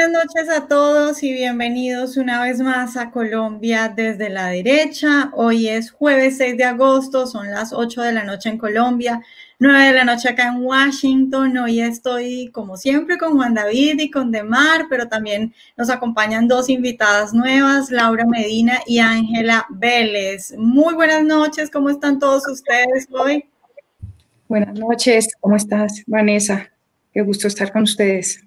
Buenas noches a todos y bienvenidos una vez más a Colombia desde la derecha. Hoy es jueves 6 de agosto, son las 8 de la noche en Colombia, 9 de la noche acá en Washington. Hoy estoy como siempre con Juan David y con Demar, pero también nos acompañan dos invitadas nuevas, Laura Medina y Ángela Vélez. Muy buenas noches, ¿cómo están todos ustedes hoy? Buenas noches, ¿cómo estás, Vanessa? Qué gusto estar con ustedes.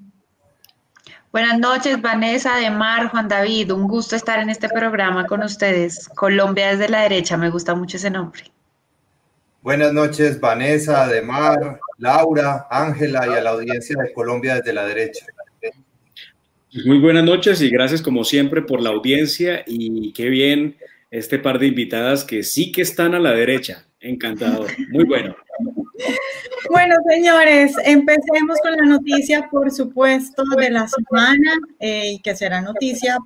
Buenas noches, Vanessa, de Mar, Juan David. Un gusto estar en este programa con ustedes. Colombia desde la derecha, me gusta mucho ese nombre. Buenas noches, Vanessa, de Mar, Laura, Ángela y a la audiencia de Colombia desde la derecha. Muy buenas noches y gracias como siempre por la audiencia y qué bien este par de invitadas que sí que están a la derecha. Encantador, muy bueno. Bueno, señores, empecemos con la noticia, por supuesto, de la semana eh, y que será noticia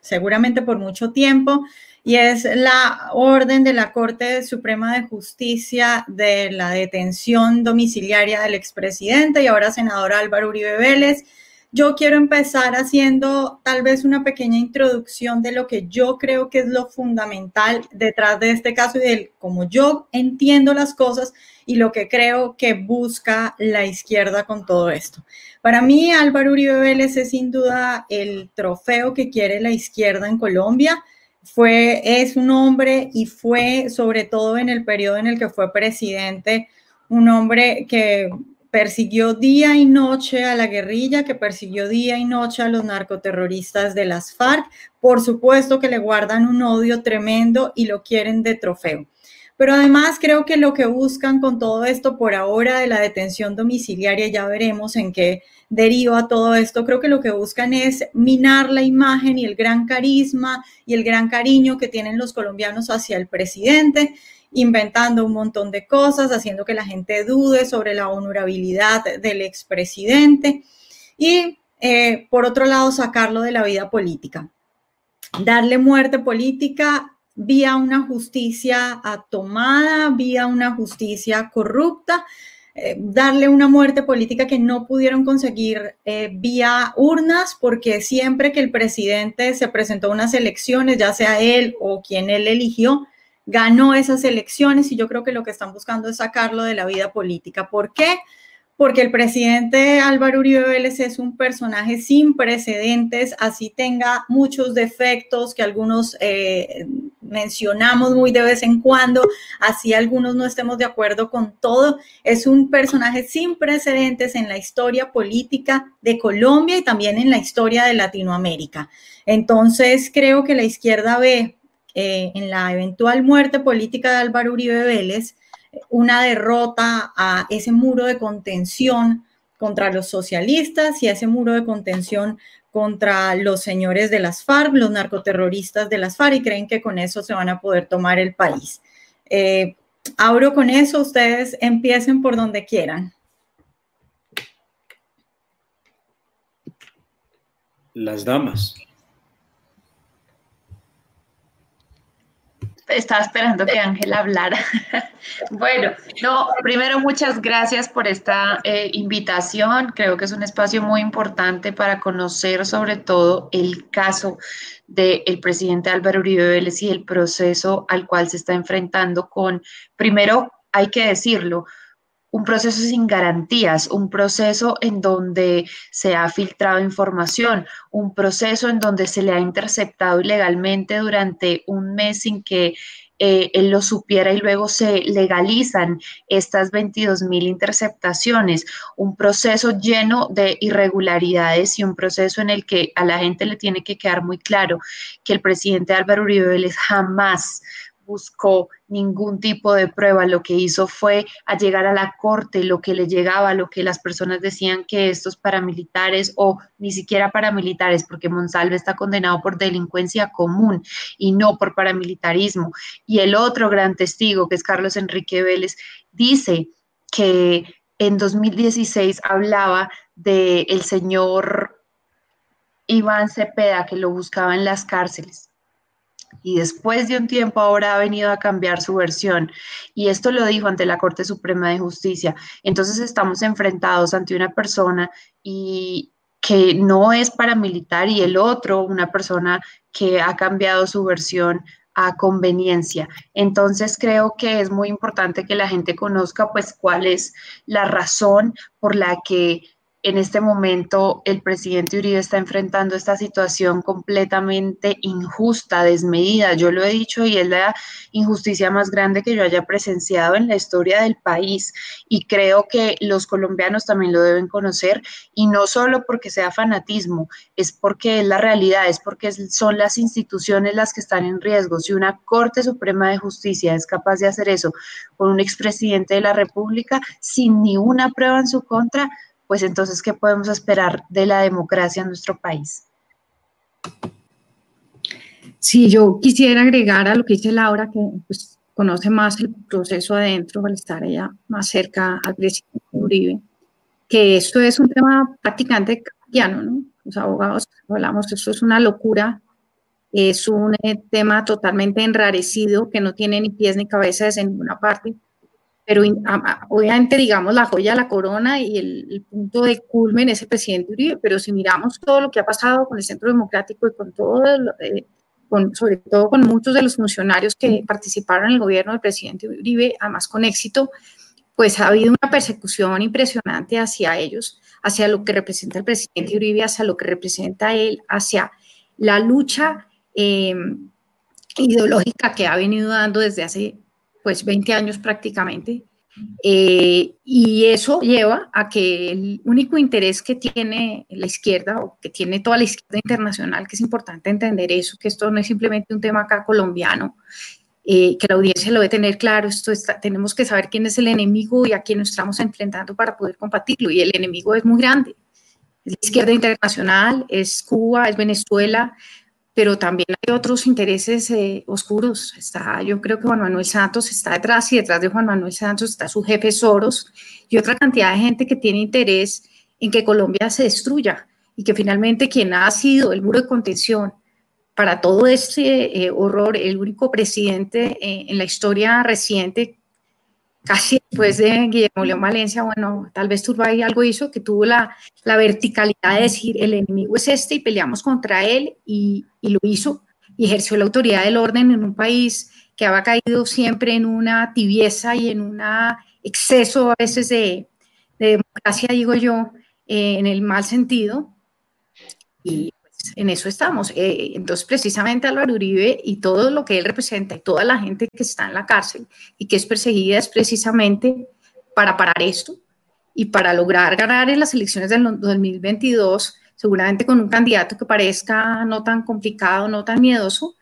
seguramente por mucho tiempo, y es la orden de la Corte Suprema de Justicia de la detención domiciliaria del expresidente y ahora senador Álvaro Uribe Vélez yo quiero empezar haciendo tal vez una pequeña introducción de lo que yo creo que es lo fundamental detrás de este caso y de cómo yo entiendo las cosas y lo que creo que busca la izquierda con todo esto. Para mí, Álvaro Uribe Vélez es sin duda el trofeo que quiere la izquierda en Colombia. Fue, es un hombre y fue, sobre todo en el periodo en el que fue presidente, un hombre que persiguió día y noche a la guerrilla, que persiguió día y noche a los narcoterroristas de las FARC. Por supuesto que le guardan un odio tremendo y lo quieren de trofeo. Pero además creo que lo que buscan con todo esto por ahora de la detención domiciliaria, ya veremos en qué deriva todo esto, creo que lo que buscan es minar la imagen y el gran carisma y el gran cariño que tienen los colombianos hacia el presidente inventando un montón de cosas, haciendo que la gente dude sobre la honorabilidad del expresidente y, eh, por otro lado, sacarlo de la vida política. Darle muerte política vía una justicia tomada, vía una justicia corrupta, eh, darle una muerte política que no pudieron conseguir eh, vía urnas, porque siempre que el presidente se presentó a unas elecciones, ya sea él o quien él eligió, ganó esas elecciones y yo creo que lo que están buscando es sacarlo de la vida política. ¿Por qué? Porque el presidente Álvaro Uribe Vélez es un personaje sin precedentes, así tenga muchos defectos que algunos eh, mencionamos muy de vez en cuando, así algunos no estemos de acuerdo con todo. Es un personaje sin precedentes en la historia política de Colombia y también en la historia de Latinoamérica. Entonces creo que la izquierda ve eh, en la eventual muerte política de Álvaro Uribe Vélez, una derrota a ese muro de contención contra los socialistas y a ese muro de contención contra los señores de las FARC, los narcoterroristas de las FARC, y creen que con eso se van a poder tomar el país. Eh, con eso, ustedes empiecen por donde quieran. Las damas. Estaba esperando que Ángela hablara. bueno, no, primero muchas gracias por esta eh, invitación. Creo que es un espacio muy importante para conocer sobre todo el caso del presidente Álvaro Uribe Vélez y el proceso al cual se está enfrentando con, primero hay que decirlo, un proceso sin garantías, un proceso en donde se ha filtrado información, un proceso en donde se le ha interceptado ilegalmente durante un mes sin que eh, él lo supiera y luego se legalizan estas 22 mil interceptaciones, un proceso lleno de irregularidades y un proceso en el que a la gente le tiene que quedar muy claro que el presidente Álvaro Uribe jamás buscó ningún tipo de prueba, lo que hizo fue a llegar a la corte, lo que le llegaba, lo que las personas decían que estos paramilitares o ni siquiera paramilitares, porque Monsalve está condenado por delincuencia común y no por paramilitarismo. Y el otro gran testigo, que es Carlos Enrique Vélez, dice que en 2016 hablaba del el señor Iván Cepeda, que lo buscaba en las cárceles y después de un tiempo ahora ha venido a cambiar su versión. Y esto lo dijo ante la Corte Suprema de Justicia. Entonces estamos enfrentados ante una persona y que no es paramilitar y el otro, una persona que ha cambiado su versión a conveniencia. Entonces creo que es muy importante que la gente conozca pues cuál es la razón por la que en este momento el presidente Uribe está enfrentando esta situación completamente injusta, desmedida. Yo lo he dicho y es la injusticia más grande que yo haya presenciado en la historia del país y creo que los colombianos también lo deben conocer y no solo porque sea fanatismo, es porque es la realidad, es porque son las instituciones las que están en riesgo. Si una Corte Suprema de Justicia es capaz de hacer eso con un expresidente de la República sin ni una prueba en su contra, pues entonces, ¿qué podemos esperar de la democracia en nuestro país? Sí, yo quisiera agregar a lo que dice Laura, que pues, conoce más el proceso adentro al estar allá más cerca al presidente Uribe, que esto es un tema prácticamente cotidiano, ¿no? Los abogados hablamos, esto es una locura, es un eh, tema totalmente enrarecido que no tiene ni pies ni cabezas en ninguna parte pero obviamente, digamos, la joya la corona y el, punto de culmen es el presidente Uribe, pero si miramos todo lo que ha pasado con el Centro Democrático y con todo, eh, con, sobre todo con muchos de los funcionarios que participaron en el gobierno del presidente Uribe, además con éxito, pues ha habido una persecución impresionante hacia ellos, hacia lo que representa el presidente Uribe, hacia lo que representa él, hacia la lucha eh, ideológica que ha venido dando desde hace pues 20 años prácticamente. Eh, y eso lleva a que el único interés que tiene la izquierda o que tiene toda la izquierda internacional, que es importante entender eso, que esto no es simplemente un tema acá colombiano, eh, que la audiencia lo debe tener claro, esto está, tenemos que saber quién es el enemigo y a quién nos estamos enfrentando para poder combatirlo. Y el enemigo es muy grande. Es la izquierda internacional, es Cuba, es Venezuela, pero también hay otros intereses eh, oscuros. Está, yo creo que Juan Manuel Santos está detrás y detrás de Juan Manuel Santos está su jefe Soros y otra cantidad de gente que tiene interés en que Colombia se destruya y que finalmente quien ha sido el muro de contención para todo este eh, horror, el único presidente eh, en la historia reciente casi después de Guillermo León Valencia, bueno, tal vez Turbay algo hizo, que tuvo la, la, verticalidad de decir, el enemigo es este y peleamos contra él, y, y, lo hizo, y ejerció la autoridad del orden en un país que había caído siempre en una tibieza y en un exceso a veces de, de democracia, digo yo, eh, en el mal sentido. Y en eso estamos. Eh, entonces, precisamente Álvaro Uribe y todo lo que él representa y toda la gente que está en la cárcel y que es perseguida es precisamente para parar esto y para lograr ganar en las elecciones del 2022, seguramente con un candidato que parezca no tan complicado, no tan miedoso,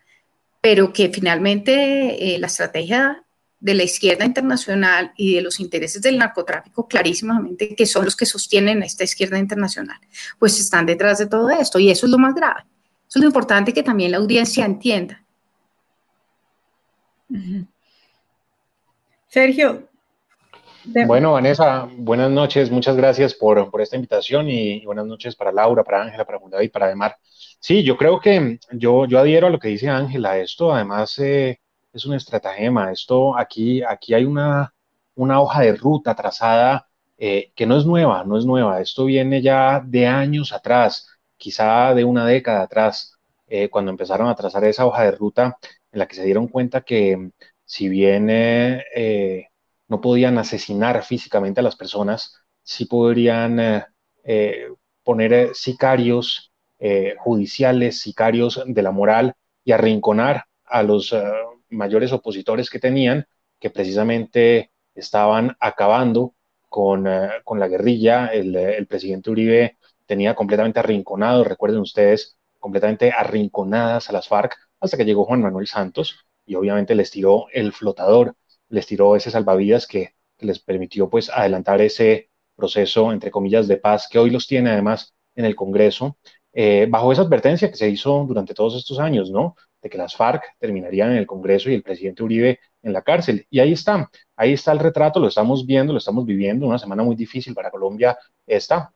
pero que finalmente eh, la estrategia de la izquierda internacional y de los intereses del narcotráfico clarísimamente, que son los que sostienen esta izquierda internacional, pues están detrás de todo esto y eso es lo más grave. Eso es lo importante que también la audiencia entienda. Sergio. Bueno, Vanessa, buenas noches, muchas gracias por, esta invitación y, buenas noches para Laura, para Ángela, para Fundada y para Demar. Sí, yo creo que yo, yo adhiero a lo que dice Ángela, esto además eh, es un estratagema, esto aquí, aquí hay una, una hoja de ruta trazada eh, que no es nueva, no es nueva, esto viene ya de años atrás, quizá de una década atrás, eh, cuando empezaron a trazar esa hoja de ruta en la que se dieron cuenta que si bien eh, no podían asesinar físicamente a las personas, sí podrían poner sicarios judiciales, sicarios de la moral y arrinconar a los mayores opositores que tenían, que precisamente estaban acabando con, la guerrilla. El, el, presidente Uribe tenía completamente arrinconado, recuerden ustedes, completamente arrinconadas a las FARC hasta que llegó Juan Manuel Santos y obviamente les tiró el flotador, les tiró ese salvavidas que, les permitió pues adelantar ese proceso, entre comillas, de paz que hoy los tiene además en el Congreso, eh, bajo esa advertencia que se hizo durante todos estos años, ¿no? De que las FARC terminarían en el Congreso y el presidente Uribe en la cárcel. Y ahí está, ahí está el retrato, lo estamos viendo, lo estamos viviendo, una semana muy difícil para Colombia esta,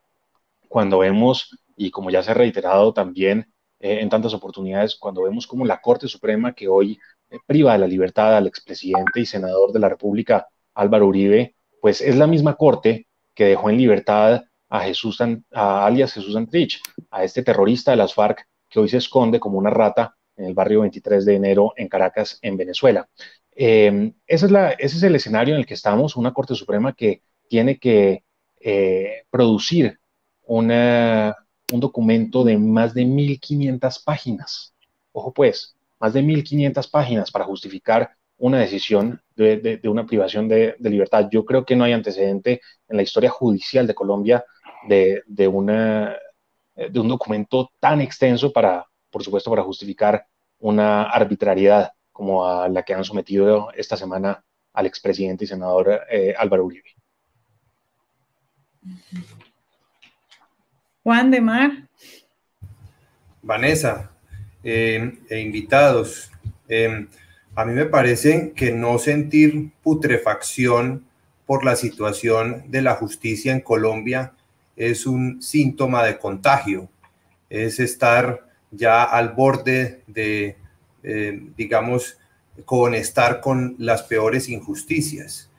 cuando vemos, y como ya se ha reiterado también eh, en tantas oportunidades cuando vemos como la Corte Suprema que hoy eh, priva de la libertad al expresidente y senador de la República Álvaro Uribe, pues es la misma Corte que dejó en libertad a Jesús, a alias Jesús Antrich, a este terrorista de las FARC que hoy se esconde como una rata en el barrio 23 de enero en Caracas, en Venezuela. Eh, ese, es el escenario en el que estamos, una Corte Suprema que tiene que producir una, un documento de más de 1.500 páginas. Ojo pues, más de 1.500 páginas para justificar una decisión de, una privación de, libertad. Yo creo que no hay antecedente en la historia judicial de Colombia de, de un documento tan extenso para, por supuesto, para justificar una arbitrariedad como a la que han sometido esta semana al expresidente y senador eh, Álvaro Uribe. Juan de Mar. Vanessa eh, e invitados, eh, a mí me parece que no sentir putrefacción por la situación de la justicia en Colombia es un síntoma de contagio, es estar ya al borde de, eh, digamos, con estar con las peores injusticias.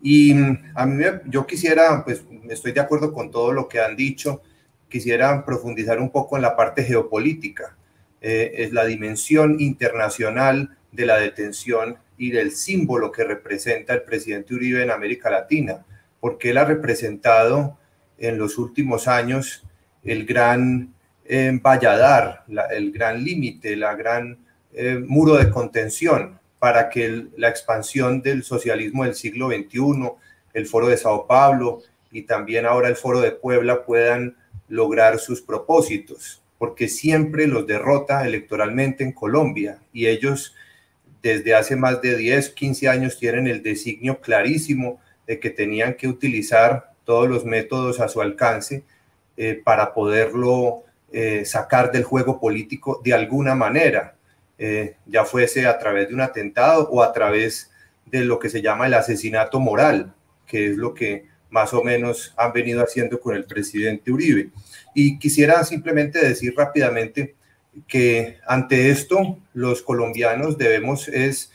Y a mí yo quisiera, pues estoy de acuerdo con todo lo que han dicho, quisiera profundizar un poco en la parte geopolítica. Eh, es la dimensión internacional de la detención y del símbolo que representa el presidente Uribe en América Latina, porque él ha representado en los últimos años el gran eh, valladar, el gran límite, la gran eh, muro de contención para que la expansión del socialismo del siglo XXI, el foro de Sao Paulo y también ahora el foro de Puebla puedan lograr sus propósitos, porque siempre los derrota electoralmente en Colombia y ellos desde hace más de 10, 15 años tienen el designio clarísimo de que tenían que utilizar todos los métodos a su alcance eh, para poderlo eh, sacar del juego político de alguna manera, eh, ya fuese a través de un atentado o a través de lo que se llama el asesinato moral, que es lo que más o menos han venido haciendo con el presidente Uribe. Y quisiera simplemente decir rápidamente que ante esto los colombianos debemos es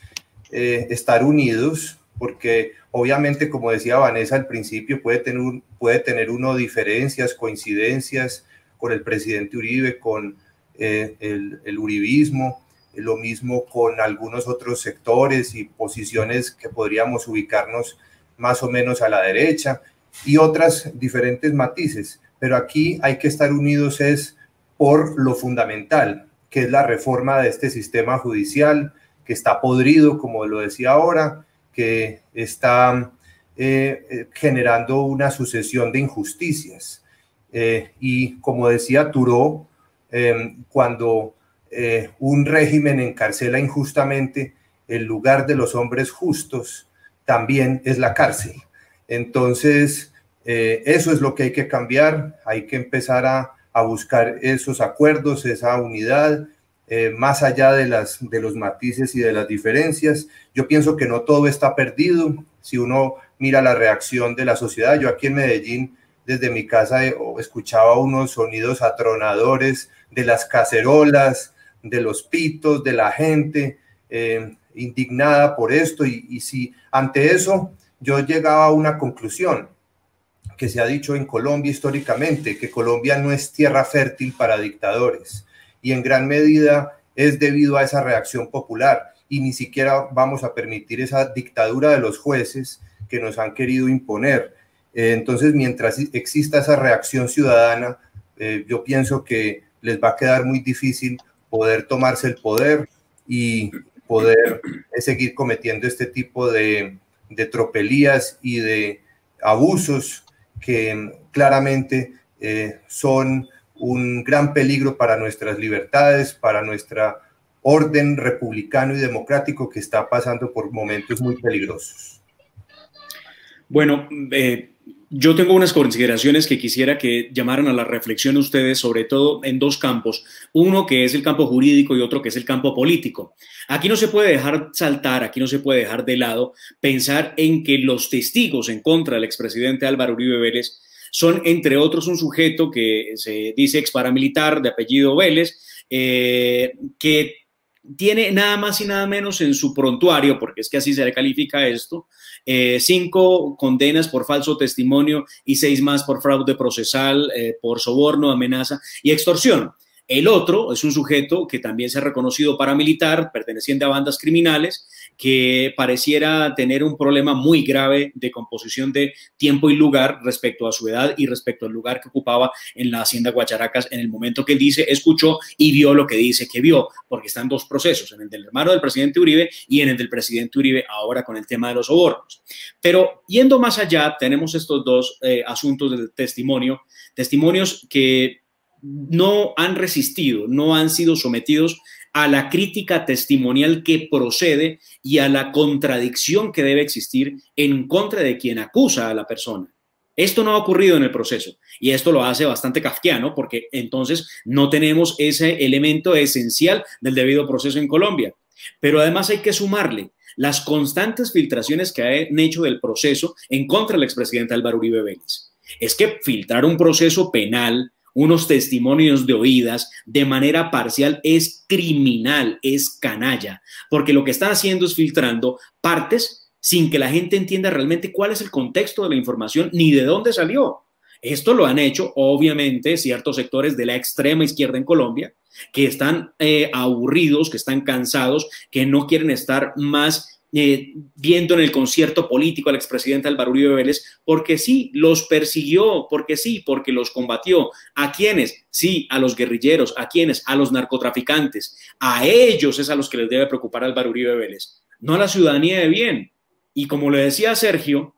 eh, estar unidos porque obviamente como decía Vanessa al principio puede tener, puede tener uno diferencias, coincidencias con el presidente Uribe, con eh, el, el uribismo, lo mismo con algunos otros sectores y posiciones que podríamos ubicarnos más o menos a la derecha y otras diferentes matices. Pero aquí hay que estar unidos es por lo fundamental, que es la reforma de este sistema judicial, que está podrido, como lo decía ahora, que está eh, eh, generando una sucesión de injusticias. Eh, y como decía Turó, cuando un régimen encarcela injustamente, el lugar de los hombres justos también es la cárcel. Entonces, eh, eso es lo que hay que cambiar, hay que empezar a, buscar esos acuerdos, esa unidad, eh, más allá de, las, de los matices y de las diferencias. Yo pienso que no todo está perdido. Si uno mira la reacción de la sociedad, yo aquí en Medellín, desde mi casa, eh, escuchaba unos sonidos atronadores de las cacerolas, de los pitos, de la gente indignada por esto. Y si ante eso yo llegaba a una conclusión, que se ha dicho en Colombia históricamente, que Colombia no es tierra fértil para dictadores y en gran medida es debido a esa reacción popular y ni siquiera vamos a permitir esa dictadura de los jueces que nos han querido imponer. Eh, entonces, mientras exista esa reacción ciudadana, eh, yo pienso que les va a quedar muy difícil poder tomarse el poder y poder eh, seguir cometiendo este tipo de, tropelías y de abusos que claramente eh, son un gran peligro para nuestras libertades, para nuestra orden republicano y democrático que está pasando por momentos muy peligrosos. Bueno, yo tengo unas consideraciones que quisiera que llamaran a la reflexión ustedes, sobre todo en dos campos. Uno que es el campo jurídico y otro que es el campo político. Aquí no se puede dejar saltar, aquí no se puede dejar de lado pensar en que los testigos en contra del expresidente Álvaro Uribe Vélez son, entre otros, un sujeto que se dice ex paramilitar de apellido Vélez, eh, que tiene nada más y nada menos en su prontuario, porque es que así se le califica esto, eh, cinco condenas por falso testimonio y seis más por fraude procesal, eh, por soborno, amenaza y extorsión. El otro es un sujeto que también se ha reconocido paramilitar, perteneciente a bandas criminales, que pareciera tener un problema muy grave de composición de tiempo y lugar respecto a su edad y respecto al lugar que ocupaba en la hacienda Guacharacas en el momento que dice, escuchó y vio lo que dice que vio, porque están dos procesos, en el del hermano del presidente Uribe y en el del presidente Uribe ahora con el tema de los sobornos. Pero yendo más allá, tenemos estos dos eh, asuntos del testimonio, testimonios que no han resistido, no han sido sometidos a la crítica testimonial que procede y a la contradicción que debe existir en contra de quien acusa a la persona. Esto no ha ocurrido en el proceso y esto lo hace bastante kafkiano porque entonces no tenemos ese elemento esencial del debido proceso en Colombia. Pero además hay que sumarle las constantes filtraciones que han hecho del proceso en contra del expresidente Álvaro Uribe Vélez. Es que filtrar un proceso penal unos testimonios de oídas de manera parcial es criminal, es canalla, porque lo que están haciendo es filtrando partes sin que la gente entienda realmente cuál es el contexto de la información ni de dónde salió. Esto lo han hecho, obviamente, ciertos sectores de la extrema izquierda en Colombia, que están eh, aburridos, que están cansados, que no quieren estar más eh, viendo en el concierto político al expresidente Álvaro Uribe Vélez, porque sí, los persiguió, porque sí, porque los combatió. ¿A quiénes? Sí, a los guerrilleros, ¿a quiénes? A los narcotraficantes. A ellos es a los que les debe preocupar Álvaro Uribe Vélez, no a la ciudadanía de bien. Y como le decía Sergio,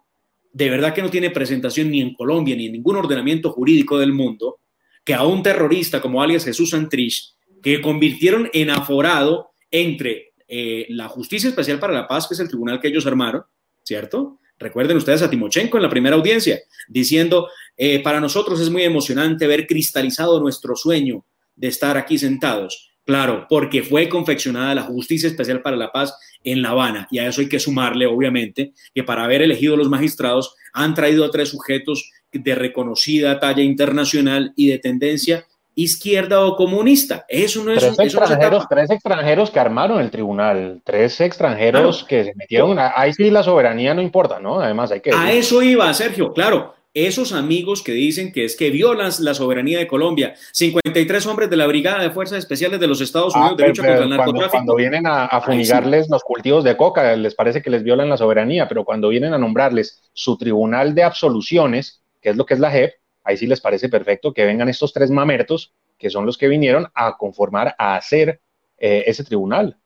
de verdad que no tiene presentación ni en Colombia ni en ningún ordenamiento jurídico del mundo que a un terrorista como alias Jesús Santrich, que convirtieron en aforado entre eh, la Justicia Especial para la Paz, que es el tribunal que ellos armaron, ¿cierto? Recuerden ustedes a Timochenko en la primera audiencia, diciendo, eh, para nosotros es muy emocionante ver cristalizado nuestro sueño de estar aquí sentados. Claro, porque fue confeccionada la Justicia Especial para la Paz en La Habana. Y a eso hay que sumarle, obviamente, que para haber elegido los magistrados han traído a tres sujetos de reconocida talla internacional y de tendencia izquierda o comunista. Eso no es tres extranjeros, tres extranjeros que armaron el tribunal, tres extranjeros que se metieron. Ahí sí la soberanía no importa, ¿no? Además hay que. A eso iba, Sergio, claro. Esos amigos que dicen que es que violan la soberanía de Colombia, 53 hombres de la Brigada de Fuerzas Especiales de los Estados ah, Unidos de lucha contra el narcotráfico. Cuando, vienen a, a fumigarles los cultivos de coca, les parece que les violan la soberanía, pero cuando vienen a nombrarles su tribunal de absoluciones, que es lo que es la JEP, ahí sí les parece perfecto que vengan estos tres mamertos, que son los que vinieron a conformar, a hacer eh, ese tribunal.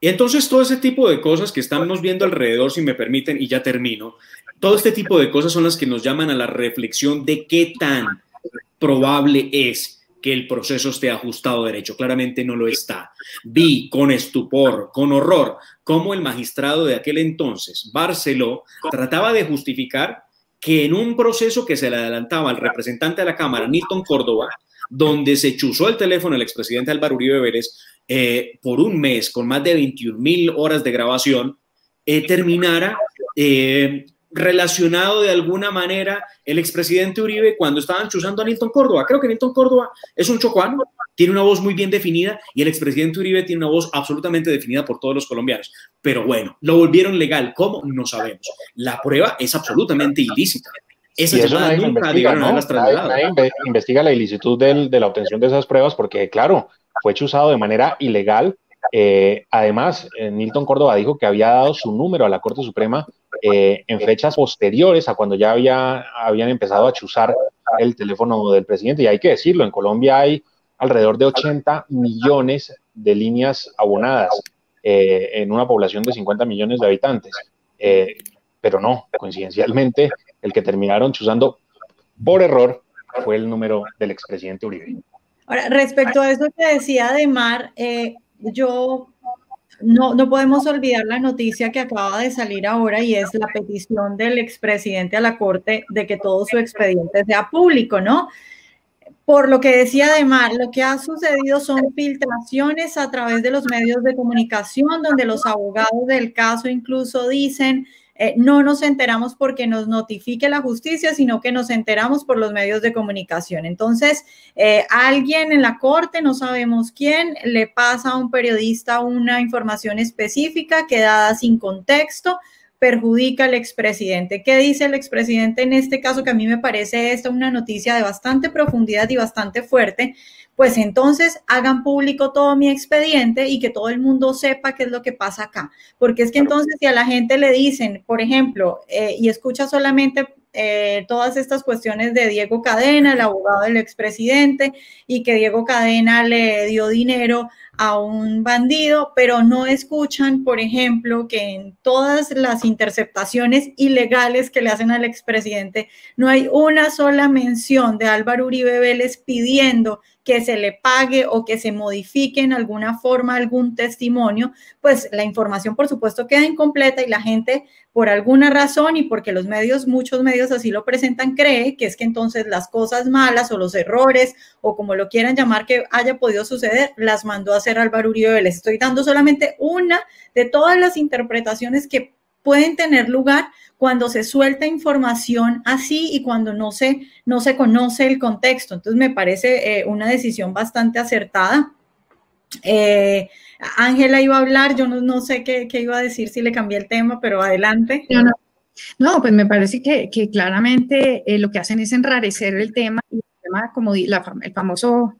Y entonces todo ese tipo de cosas que estamos viendo alrededor, si me permiten, y ya termino, todo este tipo de cosas son las que nos llaman a la reflexión de qué tan probable es que el proceso esté ajustado derecho. Claramente no lo está. Vi con estupor, con horror, cómo el magistrado de aquel entonces, Barceló, trataba de justificar que en un proceso que se le adelantaba al representante de la Cámara, Nilton Córdoba, donde se chuzó el teléfono del expresidente Álvaro Uribe Vélez eh, por un mes con más de 21 mil horas de grabación, eh, terminara eh, relacionado de alguna manera el expresidente Uribe cuando estaban chuzando a Nilton Córdoba. Creo que Nilton Córdoba es un chocuano, tiene una voz muy bien definida y el expresidente Uribe tiene una voz absolutamente definida por todos los colombianos. Pero bueno, lo volvieron legal. ¿Cómo? No sabemos. La prueba es absolutamente ilícita. Esa eso nadie investiga, ¿no? nadie, investiga la ilicitud de la obtención de esas pruebas porque, claro, fue chuzado de manera ilegal. Eh, además, eh, Nilton Córdoba dijo que había dado su número a la Corte Suprema eh, en fechas posteriores a cuando ya había, habían empezado a chuzar el teléfono del presidente. Y hay que decirlo, en Colombia hay alrededor de 80 millones de líneas abonadas eh, en una población de 50 millones de habitantes. Eh, pero no, coincidencialmente, el que terminaron chuzando por error fue el número del expresidente Uribe. Ahora, respecto a eso que decía de Mar, yo no, no podemos olvidar la noticia que acaba de salir ahora y es la petición del expresidente a la Corte de que todo su expediente sea público, ¿no? Por lo que decía además, lo que ha sucedido son filtraciones a través de los medios de comunicación, donde los abogados del caso incluso dicen eh, no nos enteramos porque nos notifique la justicia, sino que nos enteramos por los medios de comunicación. Entonces, eh, alguien en la corte, no sabemos quién, le pasa a un periodista una información específica que dada sin contexto perjudica al expresidente. ¿Qué dice el expresidente en este caso? Que a mí me parece esta una noticia de bastante profundidad y bastante fuerte, pues entonces hagan público todo mi expediente y que todo el mundo sepa qué es lo que pasa acá. Porque es que entonces si a la gente le dicen, por ejemplo, eh, y escucha solamente eh, todas estas cuestiones de Diego Cadena, el abogado del expresidente, y que Diego Cadena le dio dinero a un bandido, pero no escuchan, por ejemplo, que en todas las interceptaciones ilegales que le hacen al expresidente, no hay una sola mención de Álvaro Uribe Vélez pidiendo que se le pague o que se modifique en alguna forma algún testimonio, pues la información por supuesto queda incompleta y la gente por alguna razón y porque los medios, muchos medios así lo presentan, cree que es que entonces las cosas malas o los errores o como lo quieran llamar que haya podido suceder, las mandó a hacer Álvaro Uribe. Les estoy dando solamente una de todas las interpretaciones que pueden tener lugar cuando se suelta información así y cuando no se, no se conoce el contexto. Entonces me parece eh, una decisión bastante acertada. Eh, Ángela iba a hablar, yo no, sé qué, iba a decir si le cambié el tema, pero adelante. No, pues me parece que, claramente eh, lo que hacen es enrarecer el tema y el tema como el famoso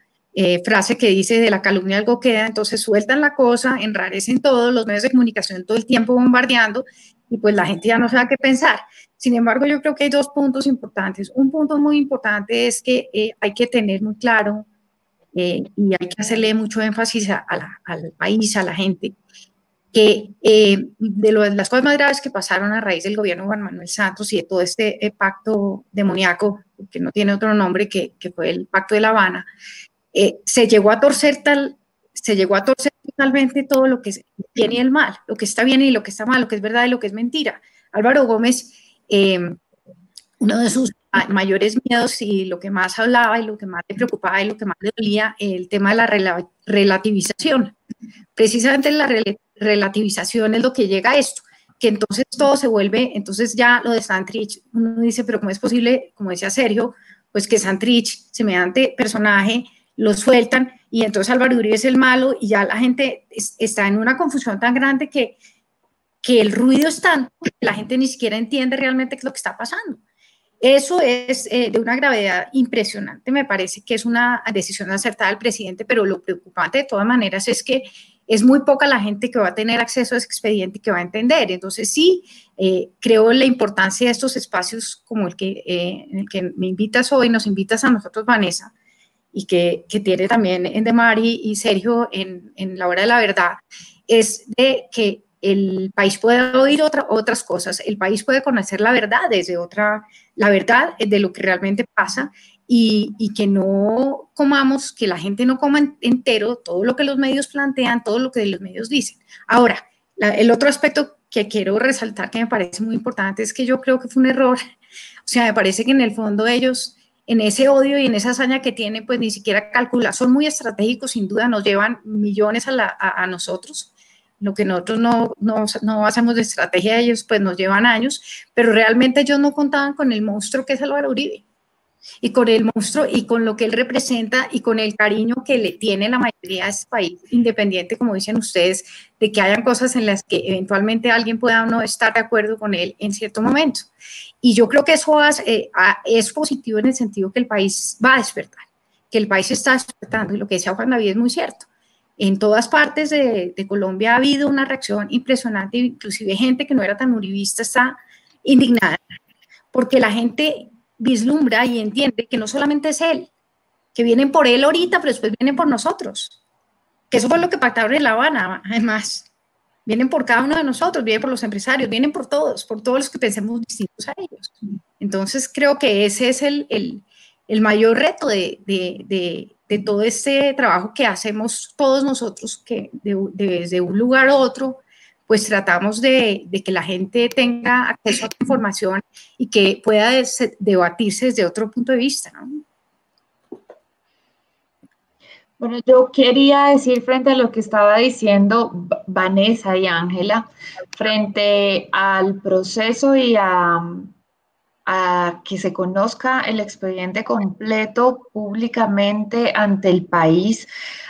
frase que dice de la calumnia algo queda, entonces sueltan la cosa, enrarecen todo, los medios de comunicación todo el tiempo bombardeando y pues la gente ya no sabe qué pensar. Sin embargo, yo creo que hay dos puntos importantes. Un punto muy importante es que eh, hay que tener muy claro eh, y hay que hacerle mucho énfasis al país, a la gente, que eh, de las cosas más graves que pasaron a raíz del gobierno de Juan Manuel Santos y de todo este pacto demoníaco, que no tiene otro nombre que, que fue el pacto de La Habana, se llegó a torcer tal, se llegó a torcer totalmente todo lo que tiene el mal, lo que está bien y lo que está mal, lo que es verdad y lo que es mentira. Álvaro Gómez, em, uno de sus mayores miedos y lo que más hablaba y lo que más le preocupaba y lo que más le dolía, el tema de la relativización. Precisamente la relativización es lo que llega a esto, que entonces todo se vuelve, entonces ya lo de Santrich, uno dice, pero ¿cómo es posible, como decía Sergio, pues que Santrich, semejante personaje, lo sueltan y entonces Álvaro Uribe es el malo y ya la gente está en una confusión tan grande que, que el ruido es tanto que la gente ni siquiera entiende realmente qué lo que está pasando. Eso es eh, de una gravedad impresionante, me parece que es una decisión acertada del presidente, pero lo preocupante de todas maneras es que es muy poca la gente que va a tener acceso a ese expediente y que va a entender. Entonces sí, eh, creo la importancia de estos espacios como el que, eh, en el que me invitas hoy, nos invitas a nosotros, Vanessa, y que, tiene también Endemari y Sergio en, en, la hora de la verdad, es de que el país puede oír otra, otras cosas, el país puede conocer la verdad desde otra, la verdad de lo que realmente pasa y, que no comamos, que la gente no coma entero todo lo que los medios plantean, todo lo que los medios dicen. Ahora, el otro aspecto que quiero resaltar que me parece muy importante es que yo creo que fue un error. O sea, me parece que en el fondo ellos, en ese odio y en esa hazaña que tienen, pues ni siquiera calculan. Son muy estratégicos, sin duda, nos llevan millones a, a, nosotros. Lo que nosotros no, no, no, hacemos de estrategia, ellos pues nos llevan años, pero realmente ellos no contaban con el monstruo que es Álvaro Uribe y con el monstruo y con lo que él representa y con el cariño que le tiene la mayoría de este país, independiente, como dicen ustedes, de que hayan cosas en las que eventualmente alguien pueda no estar de acuerdo con él en cierto momento. Y yo creo que eso eh, es positivo en el sentido que el país va a despertar, que el país está despertando y lo que decía Juan David es muy cierto. En todas partes de, de Colombia ha habido una reacción impresionante, inclusive gente que no era tan uribista está indignada, porque la gente vislumbra y entiende que no solamente es él, que vienen por él ahorita, pero después vienen por nosotros. Que eso fue lo que pactaron en La Habana, además. Vienen por cada uno de nosotros, vienen por los empresarios, vienen por todos, por todos los que pensemos distintos a ellos. Entonces creo que ese es el, el, mayor reto de, de, de, todo este trabajo que hacemos todos nosotros, que desde un lugar a otro pues tratamos de, que la gente tenga acceso a la información y que pueda debatirse desde otro punto de vista. Bueno, yo quería decir frente a lo que estaba diciendo Vanessa y Ángela, frente al proceso y a, a que se conozca el expediente completo públicamente ante el país.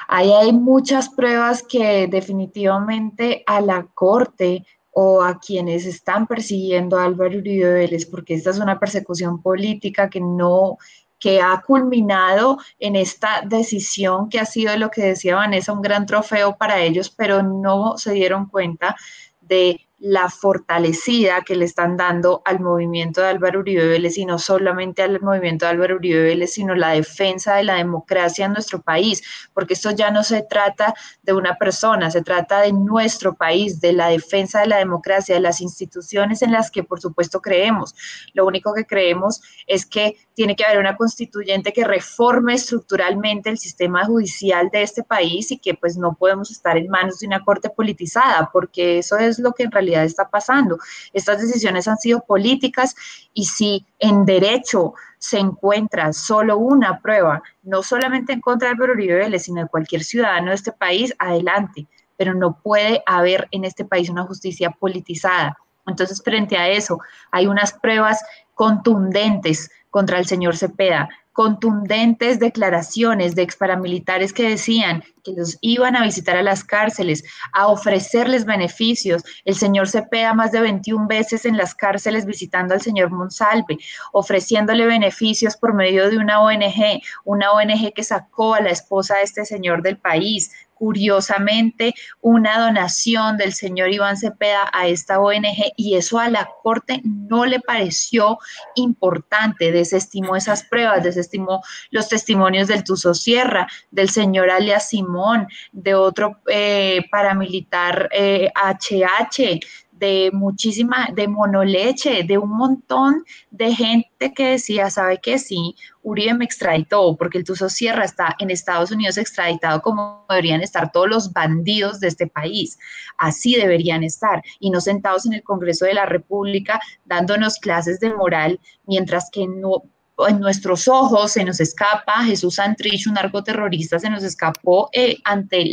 Ahí hay muchas pruebas que definitivamente a la Corte o a quienes están persiguiendo a Álvaro Uribe Vélez, porque esta es una persecución política que no que ha culminado en esta decisión que ha sido lo que decía Vanessa, un gran trofeo para ellos, pero no se dieron cuenta de la fortalecida que le están dando al movimiento de Álvaro Uribe Vélez y no solamente al movimiento de Álvaro Uribe Vélez, sino la defensa de la democracia en nuestro país, porque esto ya no se trata de una persona, se trata de nuestro país, de la defensa de la democracia, de las instituciones en las que por supuesto creemos. Lo único que creemos es que tiene que haber una constituyente que reforme estructuralmente el sistema judicial de este país y que pues no podemos estar en manos de una corte politizada, porque eso es lo que en realidad está pasando. Estas decisiones han sido políticas y si en derecho se encuentra solo una prueba, no solamente en contra de Álvaro Uribe sino de cualquier ciudadano de este país, adelante, pero no puede haber en este país una justicia politizada. Entonces, frente a eso, hay unas pruebas contundentes contra el señor Cepeda, contundentes declaraciones de ex paramilitares que decían que los iban a visitar a las cárceles, a ofrecerles beneficios. El señor Cepeda más de 21 veces en las cárceles visitando al señor Monsalve, ofreciéndole beneficios por medio de una ONG, una ONG que sacó a la esposa de este señor del país, curiosamente una donación del señor Iván Cepeda a esta ONG y eso a la Corte no le pareció importante, desestimó esas pruebas, desestimó los testimonios del Tuso Sierra, del señor alias Simón, de otro eh, paramilitar HH, eh, de muchísima, de monoleche, de un montón de gente que decía, ¿sabe qué? Sí, Uribe me extraditó, porque el Tuso Sierra está en Estados Unidos extraditado como deberían estar todos los bandidos de este país. Así deberían estar, y no sentados en el Congreso de la República dándonos clases de moral, mientras que en nuestros ojos se nos escapa Jesús Santrich, un narcoterrorista, se nos escapó eh, ante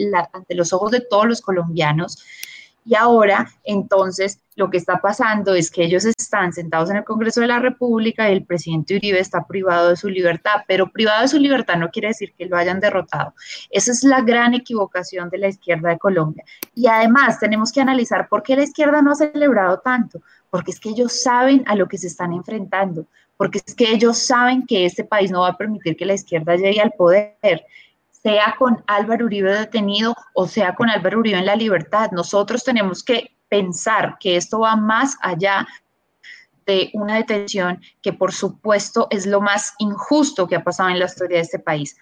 los ojos de todos los colombianos y ahora, entonces, lo que está pasando es que ellos están sentados en el Congreso de la República y el presidente Uribe está privado de su libertad, pero privado de su libertad no quiere decir que lo hayan derrotado. Esa es la gran equivocación de la izquierda de Colombia. Y además tenemos que analizar por qué la izquierda no ha celebrado tanto, porque es que ellos saben a lo que se están enfrentando, porque es que ellos saben que este país no va a permitir que la izquierda llegue al poder sea con Álvaro Uribe detenido o sea con Álvaro Uribe en la libertad. Nosotros tenemos que pensar que esto va más allá de una detención que por supuesto es lo más injusto que ha pasado en la historia de este país.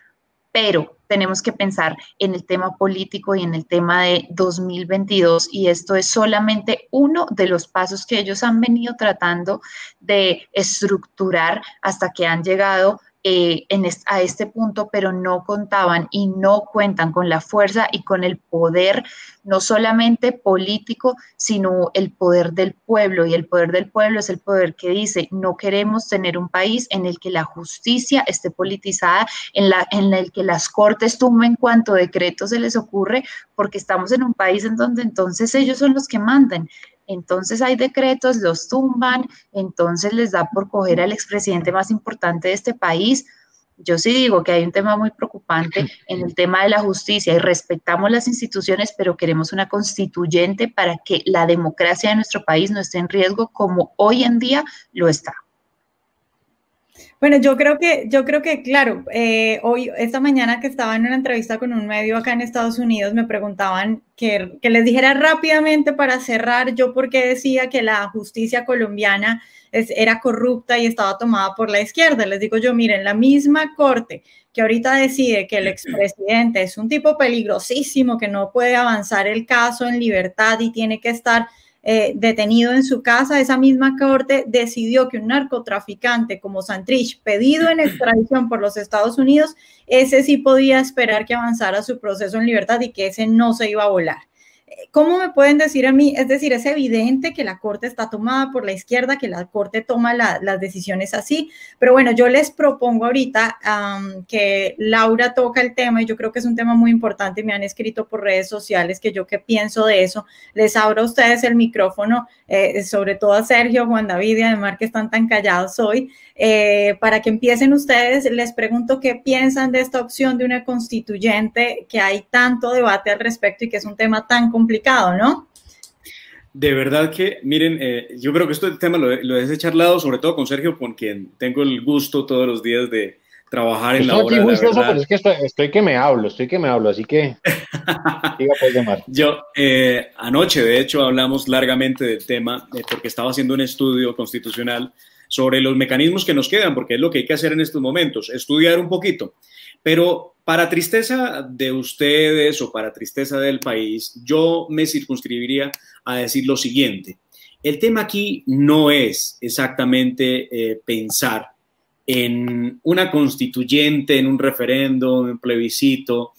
Pero tenemos que pensar en el tema político y en el tema de 2022 y esto es solamente uno de los pasos que ellos han venido tratando de estructurar hasta que han llegado eh, en a este punto, pero no contaban y no cuentan con la fuerza y con el poder, no solamente político, sino el poder del pueblo. Y el poder del pueblo es el poder que dice, no queremos tener un país en el que la justicia esté politizada, en, la, en el que las cortes tumben cuanto decreto se les ocurre, porque estamos en un país en donde entonces ellos son los que mandan. Entonces hay decretos, los tumban, entonces les da por coger al expresidente más importante de este país. Yo sí digo que hay un tema muy preocupante en el tema de la justicia y respetamos las instituciones, pero queremos una constituyente para que la democracia de nuestro país no esté en riesgo como hoy en día lo está. Bueno, yo creo que, yo creo que, claro, eh, hoy, esta mañana que estaba en una entrevista con un medio acá en Estados Unidos, me preguntaban que, que les dijera rápidamente para cerrar yo por qué decía que la justicia colombiana era corrupta y estaba tomada por la izquierda. Les digo yo, miren, la misma corte que ahorita decide que el expresidente es un tipo peligrosísimo, que no puede avanzar el caso en libertad y tiene que estar eh, detenido en su casa, esa misma corte decidió que un narcotraficante como Santrich, pedido en extradición por los Estados Unidos, ese sí podía esperar que avanzara su proceso en libertad y que ese no se iba a volar. ¿Cómo me pueden decir a mí? Es decir, es evidente que la Corte está tomada por la izquierda, que la Corte toma las decisiones así, pero bueno, yo les propongo ahorita que Laura toca el tema y yo creo que es un tema muy importante, me han escrito por redes sociales que yo qué pienso de eso. Les abro a ustedes el micrófono, eh, sobre todo a Sergio, Juan David y además que están tan callados hoy, eh, para que empiecen ustedes. Les pregunto qué piensan de esta opción de una constituyente que hay tanto debate al respecto y que es un tema tan complicado complicado, ¿no? De verdad que, miren, eh, yo creo que este tema lo, lo he charlado, sobre todo con Sergio, con quien tengo el gusto todos los días de trabajar en la obra. pero es que estoy, que me hablo, estoy que me hablo, así que diga, pues, llamar. Yo, eh, anoche, de hecho, hablamos largamente del tema, eh, porque estaba haciendo un estudio constitucional sobre los mecanismos que nos quedan, porque es lo que hay que hacer en estos momentos, estudiar un poquito. Pero para tristeza de ustedes o para tristeza del país, yo me circunscribiría a decir lo siguiente. El tema aquí no es exactamente eh, pensar en una constituyente, en un referéndum, en plebiscito,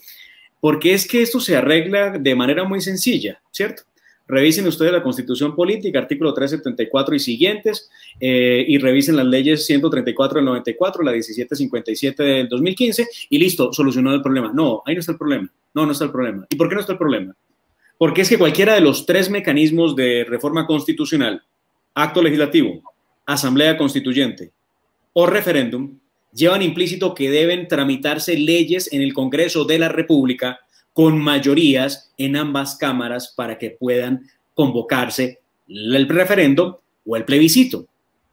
porque es que esto se arregla de manera muy sencilla, ¿cierto? Revisen ustedes la Constitución Política, artículo 374 y siguientes, eh, y revisen las leyes 134 del 94, la 1757 del 2015, y listo, solucionó el problema. No, ahí no está el problema. No, no está el problema. ¿Y por qué no está el problema? Porque es que cualquiera de los tres mecanismos de reforma constitucional, acto legislativo, asamblea constituyente o referéndum, llevan implícito que deben tramitarse leyes en el Congreso de la República con mayorías en ambas cámaras para que puedan convocarse el referendo o el plebiscito.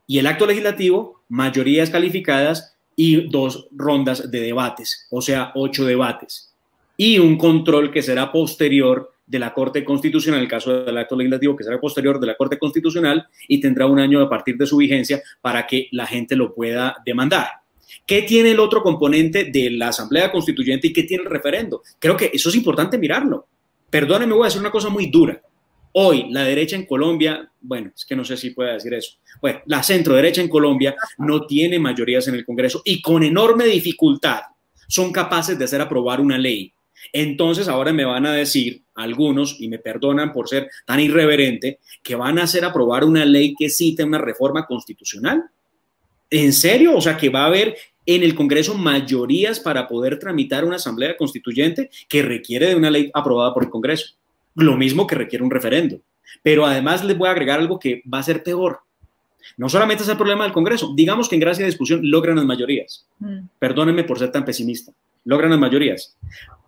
Y el acto legislativo, mayorías calificadas y dos rondas de debates, o sea, ocho debates. Y un control que será posterior de la Corte Constitucional, en el caso del acto legislativo, que será posterior de la Corte Constitucional y tendrá un año a partir de su vigencia para que la gente lo pueda demandar. ¿Qué tiene el otro componente de la Asamblea Constituyente y qué tiene el referendo? Creo que eso es importante mirarlo. Perdónenme, voy a decir una cosa muy dura. Hoy la derecha en Colombia, bueno, es que no sé si puede decir eso. Bueno, la centro derecha en Colombia no tiene mayorías en el Congreso y con enorme dificultad son capaces de hacer aprobar una ley. Entonces ahora me van a decir algunos, y me perdonan por ser tan irreverente, que van a hacer aprobar una ley que cite una reforma constitucional. ¿En serio? O sea, que va a haber en el Congreso mayorías para poder tramitar una asamblea constituyente que requiere de una ley aprobada por el Congreso. Lo mismo que requiere un referendo. Pero además les voy a agregar algo que va a ser peor. No solamente es el problema del Congreso, digamos que en gracia de discusión logran las mayorías. Mm. Perdónenme por ser tan pesimista. Logran las mayorías.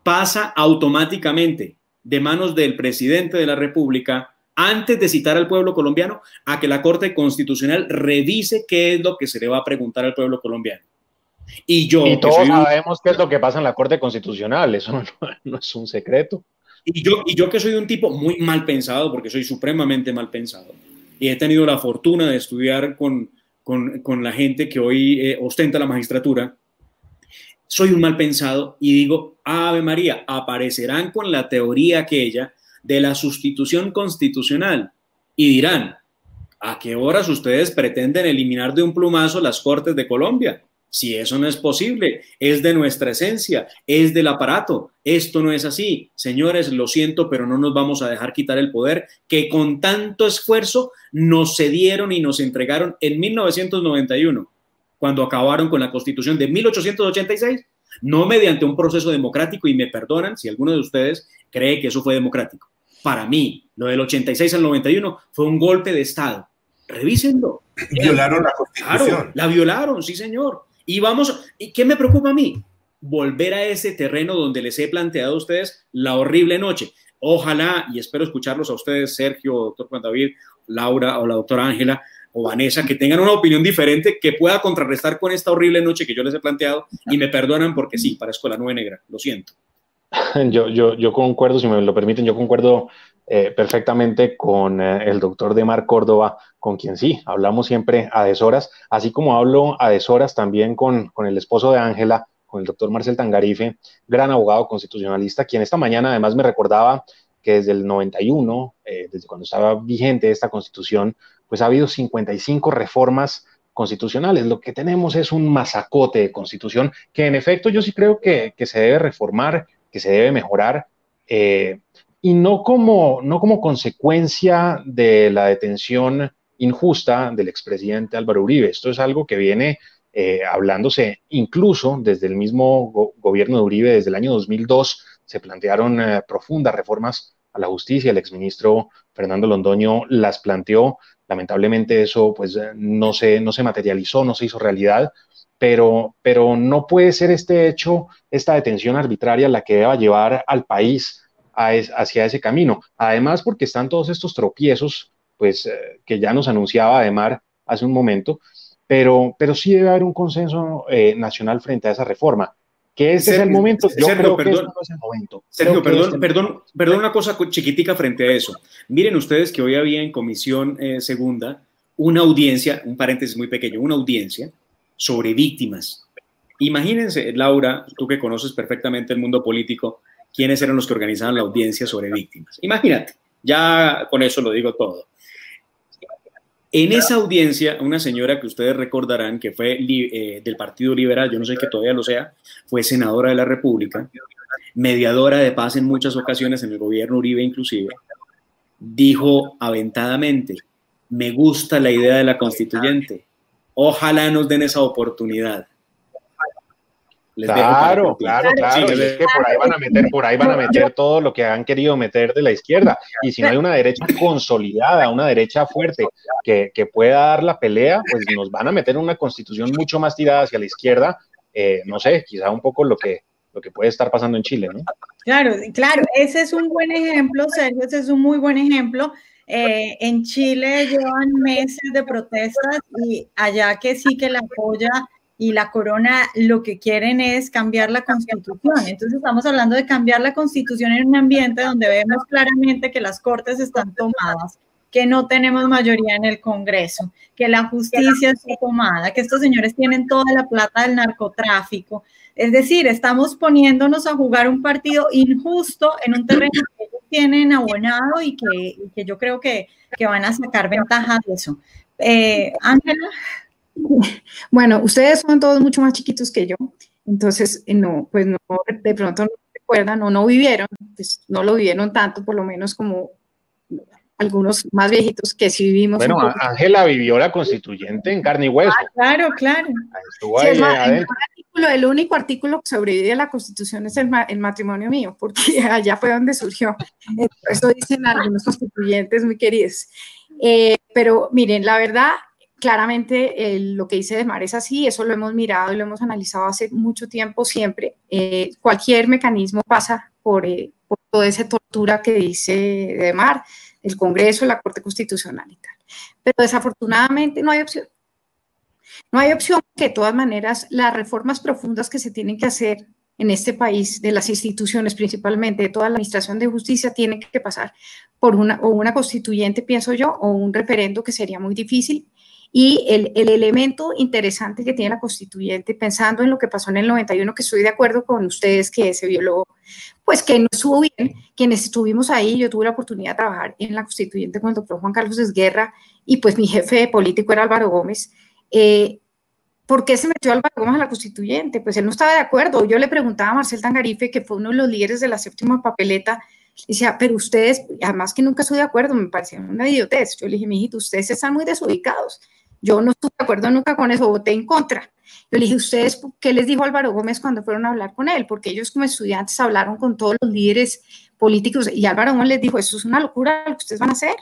Pasa automáticamente de manos del presidente de la República antes de citar al pueblo colombiano a que la Corte Constitucional revise qué es lo que se le va a preguntar al pueblo colombiano. Y yo... Y todos sabemos qué es lo que pasa en la Corte Constitucional, eso no, es un secreto. Y yo, y yo que soy un tipo muy mal pensado, porque soy supremamente mal pensado, y he tenido la fortuna de estudiar con, con, la gente que hoy eh, ostenta la magistratura, soy un mal pensado y digo, Ave María, aparecerán con la teoría aquella de la sustitución constitucional y dirán, ¿a qué horas ustedes pretenden eliminar de un plumazo las Cortes de Colombia? Si eso no es posible, es de nuestra esencia, es del aparato. Esto no es así. Señores, lo siento, pero no nos vamos a dejar quitar el poder que con tanto esfuerzo nos cedieron y nos entregaron en 1991, cuando acabaron con la constitución de 1886, no mediante un proceso democrático, y me perdonan si alguno de ustedes cree que eso fue democrático. Para mí, lo del 86 al 91 fue un golpe de Estado. Revísenlo. Violaron la constitución. la violaron, sí, señor. Y vamos, ¿y qué me preocupa a mí? Volver a ese terreno donde les he planteado a ustedes la horrible noche. Ojalá, y espero escucharlos a ustedes, Sergio, doctor Juan David, Laura o la doctora Ángela o Vanessa, que tengan una opinión diferente que pueda contrarrestar con esta horrible noche que yo les he planteado y me perdonan porque sí, parezco la nube negra, lo siento. Yo, yo, yo concuerdo, si me lo permiten, yo concuerdo eh, perfectamente con eh, el doctor Demar Córdoba, con quien sí, hablamos siempre a deshoras, así como hablo a deshoras también con, con el esposo de Ángela, con el doctor Marcel Tangarife, gran abogado constitucionalista, quien esta mañana además me recordaba que desde el 91, eh, desde cuando estaba vigente esta constitución, pues ha habido 55 reformas constitucionales. Lo que tenemos es un masacote de constitución que en efecto yo sí creo que, que se debe reformar, que se debe mejorar. Y no como, no como consecuencia de la detención injusta del expresidente Álvaro Uribe. Esto es algo que viene eh, hablándose incluso desde el mismo gobierno de Uribe, desde el año 2002, se plantearon eh, profundas reformas a la justicia. El exministro Fernando Londoño las planteó. Lamentablemente eso pues no se, no se materializó, no se hizo realidad. Pero, pero no puede ser este hecho, esta detención arbitraria la que deba llevar al país hacia ese camino. Además, porque están todos estos tropiezos, pues eh, que ya nos anunciaba además hace un momento, pero, pero sí debe haber un consenso eh, nacional frente a esa reforma. Que ese es el momento. Yo Sergio, perdón, es el momento. Sergio, perdón, perdón, perdón, una cosa chiquitica frente a eso. Miren ustedes que hoy había en comisión eh, segunda una audiencia, un paréntesis muy pequeño, una audiencia sobre víctimas. Imagínense, Laura, tú que conoces perfectamente el mundo político, quiénes eran los que organizaban la audiencia sobre víctimas. Imagínate, ya con eso lo digo todo. En esa audiencia, una señora que ustedes recordarán que fue eh, del Partido Liberal, yo no sé que todavía lo sea, fue senadora de la República, mediadora de paz en muchas ocasiones en el gobierno Uribe inclusive, dijo aventadamente, me gusta la idea de la constituyente, ojalá nos den esa oportunidad claro, claro, claro. es que por ahí van a meter, por ahí van a meter todo lo que han querido meter de la izquierda. Y si no hay una derecha consolidada, una derecha fuerte que, que pueda dar la pelea, pues nos van a meter una constitución mucho más tirada hacia la izquierda. Eh, no sé, quizá un poco lo que, lo que puede estar pasando en Chile, ¿no? Claro, claro, ese es un buen ejemplo, Sergio, ese es un muy buen ejemplo. Eh, en Chile llevan meses de protestas y allá que sí que la apoya y la corona lo que quieren es cambiar la constitución. Entonces estamos hablando de cambiar la constitución en un ambiente donde vemos claramente que las cortes están tomadas, que no tenemos mayoría en el Congreso, que la justicia está tomada, que estos señores tienen toda la plata del narcotráfico. Es decir, estamos poniéndonos a jugar un partido injusto en un terreno que ellos tienen abonado y que, yo creo que, que, van a sacar ventaja de eso. Eh, Ángela. Bueno, ustedes son todos mucho más chiquitos que yo, entonces eh, no, pues no, de pronto no recuerdan o no vivieron, pues no lo vivieron tanto, por lo menos como algunos más viejitos que sí vivimos. Bueno, Ángela vivió la constituyente en carne y hueso. Ah, claro, claro. Estuvo ahí el, el, único artículo que sobrevive a la constitución es el, el, matrimonio mío, porque allá fue donde surgió. Eso dicen algunos constituyentes muy queridos. Eh, pero miren, la verdad, claramente lo que dice Mar es así, eso lo hemos mirado y lo hemos analizado hace mucho tiempo siempre. Eh, cualquier mecanismo pasa por, eh, por, toda esa tortura que dice Demar, el Congreso, la Corte Constitucional y tal. Pero desafortunadamente no hay opción. No hay opción que de todas maneras las reformas profundas que se tienen que hacer en este país, de las instituciones principalmente, de toda la administración de justicia, tienen que pasar por una, o una constituyente, pienso yo, o un referendo que sería muy difícil y el, el, elemento interesante que tiene la constituyente, pensando en lo que pasó en el 91, que estoy de acuerdo con ustedes que se violó, pues que no estuvo bien, quienes estuvimos ahí, yo tuve la oportunidad de trabajar en la constituyente con el doctor Juan Carlos Esguerra y pues mi jefe político era Álvaro Gómez, eh, ¿por qué se metió Álvaro Gómez a la constituyente? Pues él no estaba de acuerdo. Yo le preguntaba a Marcel Tangarife, que fue uno de los líderes de la séptima papeleta, y decía, pero ustedes, además que nunca estoy de acuerdo, me parecía una idiotez. Yo le dije, mijito, ustedes están muy desubicados. Yo no estoy de acuerdo nunca con eso, voté en contra. Yo le dije, ¿ustedes qué les dijo Álvaro Gómez cuando fueron a hablar con él? Porque ellos como estudiantes hablaron con todos los líderes políticos y Álvaro Gómez les dijo, eso es una locura lo que ustedes van a hacer.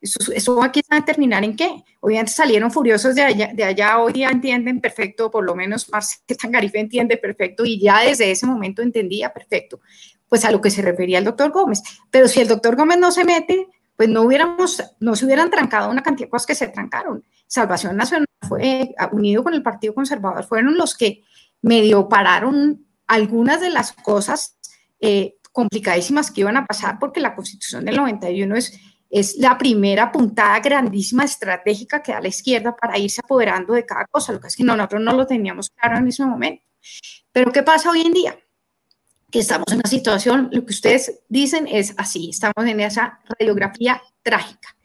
Eso, eso aquí va a terminar en qué? Obviamente salieron furiosos de allá, de allá, hoy ya entienden perfecto, por lo menos Marcel Tangarife entiende perfecto y ya desde ese momento entendía perfecto, pues a lo que se refería el doctor Gómez. Pero si el doctor Gómez no se mete, pues no hubiéramos, no se hubieran trancado una cantidad de cosas que se trancaron. Salvación Nacional fue unido con el Partido Conservador, fueron los que medio pararon algunas de las cosas eh, complicadísimas que iban a pasar porque la constitución del 91 es, es la primera puntada grandísima estratégica que da la izquierda para irse apoderando de cada cosa, lo que es que nosotros no lo teníamos claro en ese momento. Pero ¿qué pasa hoy en día? Que estamos en una situación, lo que ustedes dicen es así, estamos en esa radiografía trágica.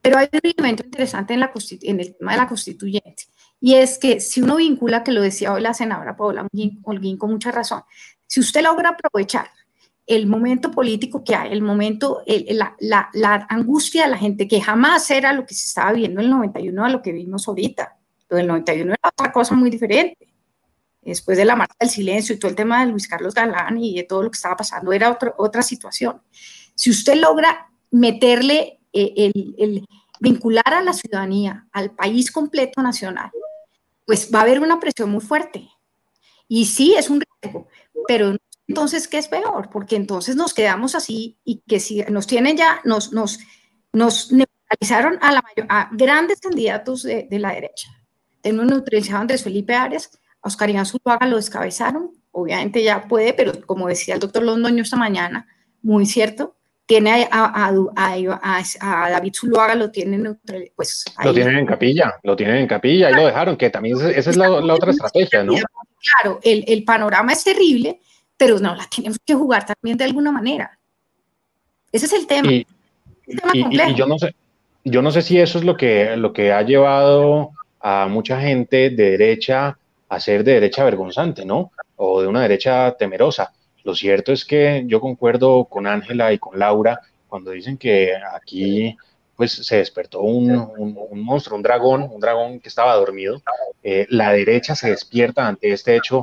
Pero hay un elemento interesante en, la, en el tema de la constituyente, y es que si uno vincula, que lo decía hoy la senadora Paola Holguín con mucha razón, si usted logra aprovechar el momento político que hay, el momento, la, la, la, angustia de la gente, que jamás era lo que se estaba viendo en el 91 a lo que vimos ahorita. Lo del 91 era otra cosa muy diferente. Después de la marcha del silencio y todo el tema de Luis Carlos Galán y de todo lo que estaba pasando, era otra otra situación. Si usted logra meterle eh, el, vincular a la ciudadanía, al país completo nacional, pues va a haber una presión muy fuerte. Y sí, es un riesgo, pero entonces, ¿qué es peor? Porque entonces nos quedamos así y que si nos tienen ya, nos, nos, nos neutralizaron a, la a grandes candidatos de, la derecha. Tenemos neutralizado a Andrés Felipe Arias, a Oscar Iván Zuluaga lo descabezaron, obviamente ya puede, pero como decía el doctor Londoño esta mañana, muy cierto, tiene a, a, David Zuluaga, lo tienen pues Lo tienen en capilla, lo tienen en capilla, y lo dejaron, que también esa es la, otra estrategia, ¿no? Claro, el, el, panorama es terrible, pero no, la tenemos que jugar también de alguna manera. Ese es el tema. Y, yo no sé, yo no sé si eso es lo que, lo que ha llevado a mucha gente de derecha a de derecha vergonzante, ¿no? O de una derecha temerosa lo cierto es que yo concuerdo con Ángela y con Laura cuando dicen que aquí pues se despertó un, monstruo, un dragón, un dragón que estaba dormido. Eh, la derecha se despierta ante este hecho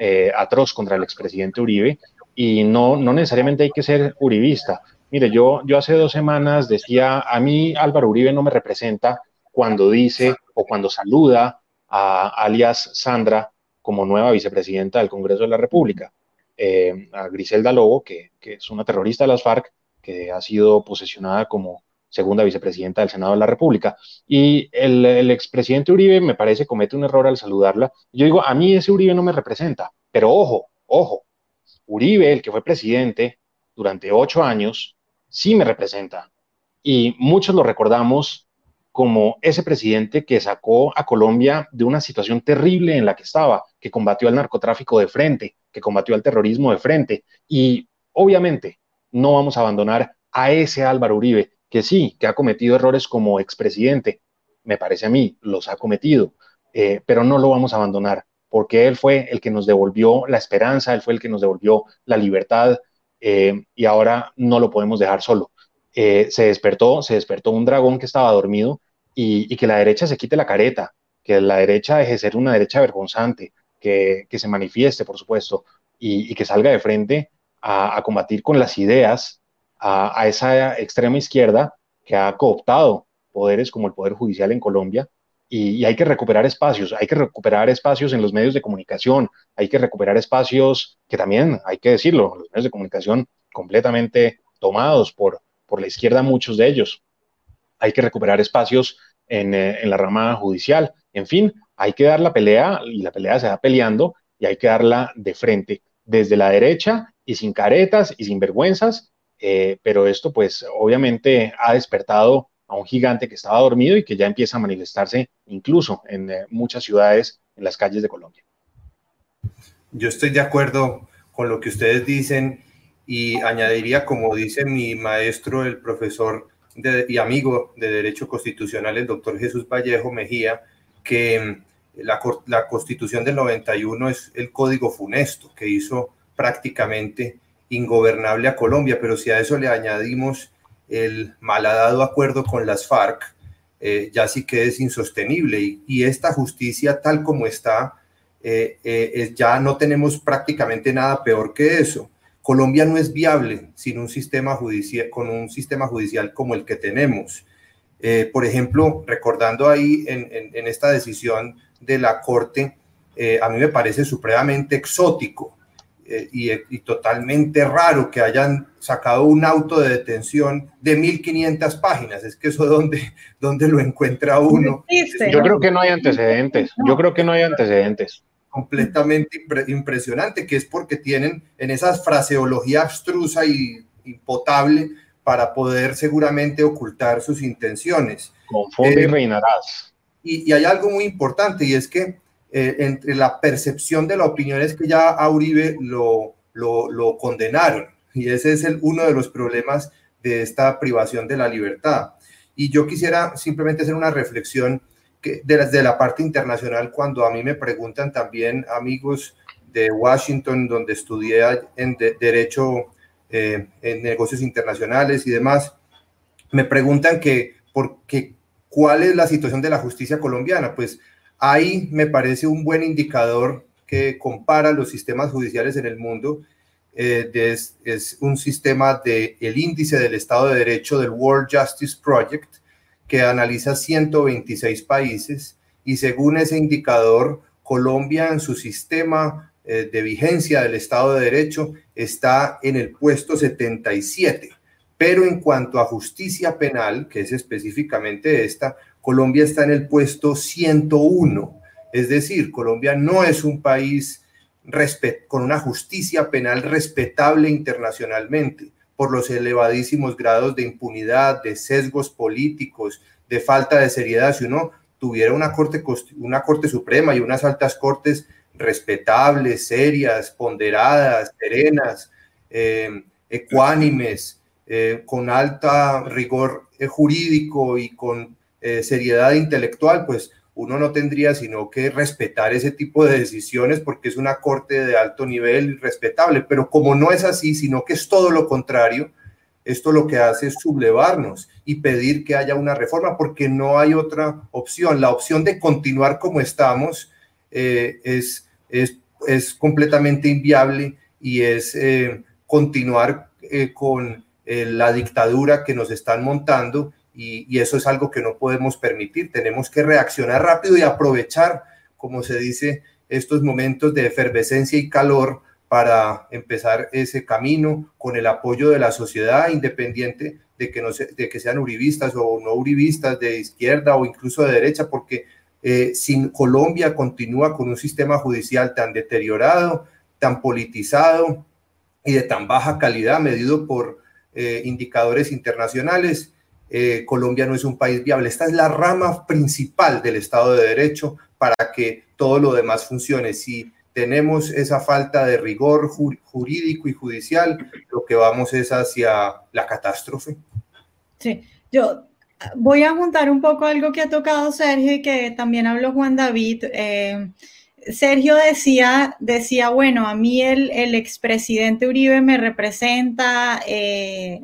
eh, atroz contra el expresidente Uribe y no, no necesariamente hay que ser uribista. Mire, yo, yo hace dos semanas decía, a mí Álvaro Uribe no me representa cuando dice o cuando saluda a alias Sandra como nueva vicepresidenta del Congreso de la República. Eh, a Griselda Lobo, que, es una terrorista de las FARC, que ha sido posesionada como segunda vicepresidenta del Senado de la República. Y el, expresidente Uribe me parece comete un error al saludarla. Yo digo, a mí ese Uribe no me representa, pero ojo, ojo, Uribe, el que fue presidente durante ocho años, sí me representa. Y muchos lo recordamos como ese presidente que sacó a Colombia de una situación terrible en la que estaba, que combatió al narcotráfico de frente, que combatió al terrorismo de frente. Y obviamente no vamos a abandonar a ese Álvaro Uribe, que sí, que ha cometido errores como expresidente, me parece a mí, los ha cometido, eh, pero no lo vamos a abandonar, porque él fue el que nos devolvió la esperanza, él fue el que nos devolvió la libertad, eh, y ahora no lo podemos dejar solo. Eh, se despertó, se despertó un dragón que estaba dormido y, que la derecha se quite la careta, que la derecha deje de ser una derecha vergonzante, que, se manifieste, por supuesto, y, que salga de frente a, combatir con las ideas a, esa extrema izquierda que ha cooptado poderes como el Poder Judicial en Colombia. Y, hay que recuperar espacios, hay que recuperar espacios en los medios de comunicación, hay que recuperar espacios que también, hay que decirlo, los medios de comunicación completamente tomados por, por la izquierda, muchos de ellos. Hay que recuperar espacios eh, en, la rama judicial. En fin, hay que dar la pelea y la pelea se va peleando y hay que darla de frente, desde la derecha y sin caretas y sin vergüenzas, eh, pero esto pues obviamente ha despertado a un gigante que estaba dormido y que ya empieza a manifestarse incluso en eh, muchas ciudades en las calles de Colombia. Yo estoy de acuerdo con lo que ustedes dicen y añadiría, como dice mi maestro, el profesor y amigo de Derecho Constitucional, el doctor Jesús Vallejo Mejía, que la, la constitución del 91 es el código funesto que hizo prácticamente ingobernable a Colombia, pero si a eso le añadimos el malhadado acuerdo con las FARC, eh, ya sí que es insostenible y, esta justicia tal como está, eh, eh, ya no tenemos prácticamente nada peor que eso. Colombia no es viable sin un sistema judicial, con un sistema judicial como el que tenemos. por ejemplo, recordando ahí en, en, esta decisión de la Corte, a mí me parece supremamente exótico eh, y, totalmente raro que hayan sacado un auto de detención de 1500 páginas. Es que eso donde, donde lo encuentra uno. Yo creo que no hay antecedentes. Yo creo que no hay antecedentes. Completamente impresionante, que es porque tienen en esa fraseología abstrusa y impotable para poder seguramente ocultar sus intenciones. Confunde y eh, reinarás. Y, y hay algo muy importante y es que eh, entre la percepción de la opinión es que ya a Uribe lo, lo, condenaron y ese es el, uno de los problemas de esta privación de la libertad. Y yo quisiera simplemente hacer una reflexión que de, de la parte internacional cuando a mí me preguntan también amigos de Washington, donde estudié en Derecho eh, en negocios internacionales y demás, me preguntan que, por qué, cuál es la situación de la justicia colombiana. Pues Ahí me parece un buen indicador que compara los sistemas judiciales en el mundo. Eh, es, un sistema del el índice del Estado de Derecho del World Justice Project que analiza 126 países y según ese indicador, Colombia en su sistema eh, de vigencia del Estado de Derecho está en el puesto 77. Pero en cuanto a justicia penal, que es específicamente esta, Colombia está en el puesto 101. Es decir, Colombia no es un país con una justicia penal respetable internacionalmente por los elevadísimos grados de impunidad, de sesgos políticos, de falta de seriedad. Si uno tuviera una corte, una corte suprema y unas altas cortes respetables, serias, ponderadas, serenas, eh, ecuánimes, eh, con alta rigor eh, jurídico y con seriedad intelectual, pues uno no tendría sino que respetar ese tipo de decisiones porque es una corte de alto nivel y respetable, pero como no es así, sino que es todo lo contrario, esto lo que hace es sublevarnos y pedir que haya una reforma porque no hay otra opción. La opción de continuar como estamos eh, es, es, es, completamente inviable y es eh, continuar con la dictadura que nos están montando y, eso es algo que no podemos permitir. Tenemos que reaccionar rápido y aprovechar, como se dice, estos momentos de efervescencia y calor para empezar ese camino con el apoyo de la sociedad independiente de que, no de que sean uribistas o no uribistas de izquierda o incluso de derecha, porque eh, si Colombia continúa con un sistema judicial tan deteriorado, tan politizado y de tan baja calidad medido por eh, indicadores internacionales, eh, Colombia no es un país viable. Esta es la rama principal del Estado de Derecho para que todo lo demás funcione. Si tenemos esa falta de rigor jurídico y judicial, lo que vamos es hacia la catástrofe. Sí, yo voy a juntar un poco algo que ha tocado Sergio y que también habló Juan David. Eh, Sergio decía, decía, bueno, a mí el, el expresidente Uribe me representa, eh,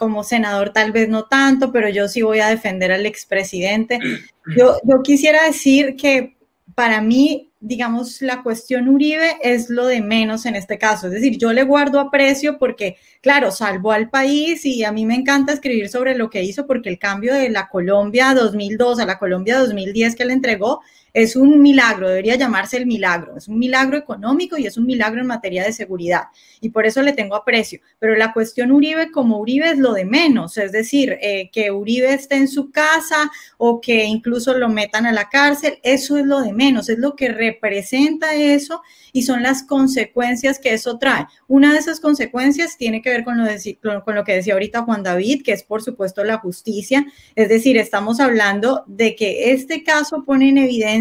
como senador tal vez no tanto, pero yo sí voy a defender al expresidente. Yo, yo quisiera decir que para mí, digamos, la cuestión Uribe es lo de menos en este caso. Es decir, yo le guardo aprecio porque, claro, salvó al país y a mí me encanta escribir sobre lo que hizo porque el cambio de la Colombia 2002 a la Colombia 2010 que le entregó es un milagro, debería llamarse el milagro. Es un milagro económico y es un milagro en materia de seguridad. Y por eso le tengo aprecio. Pero la cuestión Uribe como Uribe es lo de menos. Es decir, eh, que Uribe esté en su casa o que incluso lo metan a la cárcel, eso es lo de menos. Es lo que representa eso y son las consecuencias que eso trae. Una de esas consecuencias tiene que ver con lo, con lo que decía ahorita Juan David, que es por supuesto la justicia. Es decir, estamos hablando de que este caso pone en evidencia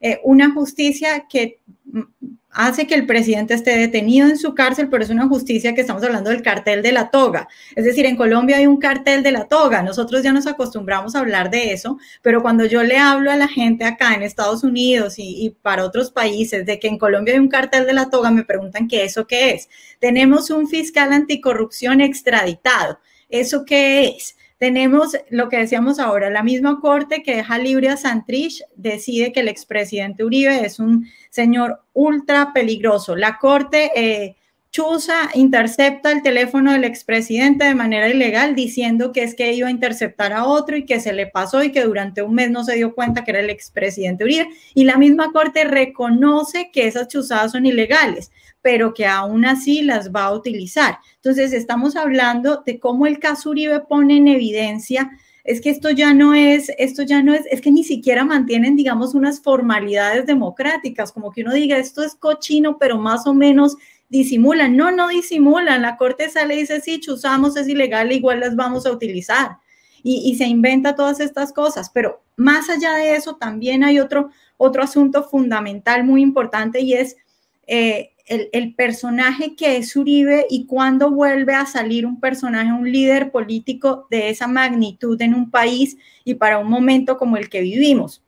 eh, una justicia que hace que el presidente esté detenido en su cárcel, pero es una justicia que estamos hablando del cartel de la toga. Es decir, en Colombia hay un cartel de la toga. Nosotros ya nos acostumbramos a hablar de eso, pero cuando yo le hablo a la gente acá en Estados Unidos y, y para otros países de que en Colombia hay un cartel de la toga, me preguntan qué eso qué es. Tenemos un fiscal anticorrupción extraditado. ¿Eso qué es? Tenemos lo que decíamos ahora, la misma corte que deja libre a Santrich decide que el expresidente Uribe es un señor ultra peligroso. La corte eh, chusa intercepta el teléfono del expresidente de manera ilegal diciendo que es que iba a interceptar a otro y que se le pasó y que durante un mes no se dio cuenta que era el expresidente Uribe. Y la misma corte reconoce que esas chuzadas son ilegales pero que aún así las va a utilizar. Entonces, estamos hablando de cómo el caso Uribe pone en evidencia es que esto ya no es, esto ya no es, es que ni siquiera mantienen, digamos, unas formalidades democráticas, como que uno diga, esto es cochino, pero más o menos disimulan. No, no disimulan. La corte sale y dice, sí, chuzamos, es ilegal, igual las vamos a utilizar. Y, y, se inventa todas estas cosas. Pero más allá de eso, también hay otro, otro asunto fundamental muy importante y es eh, el, personaje que es Uribe y cuándo vuelve a salir un personaje, un líder político de esa magnitud en un país y para un momento como el que vivimos.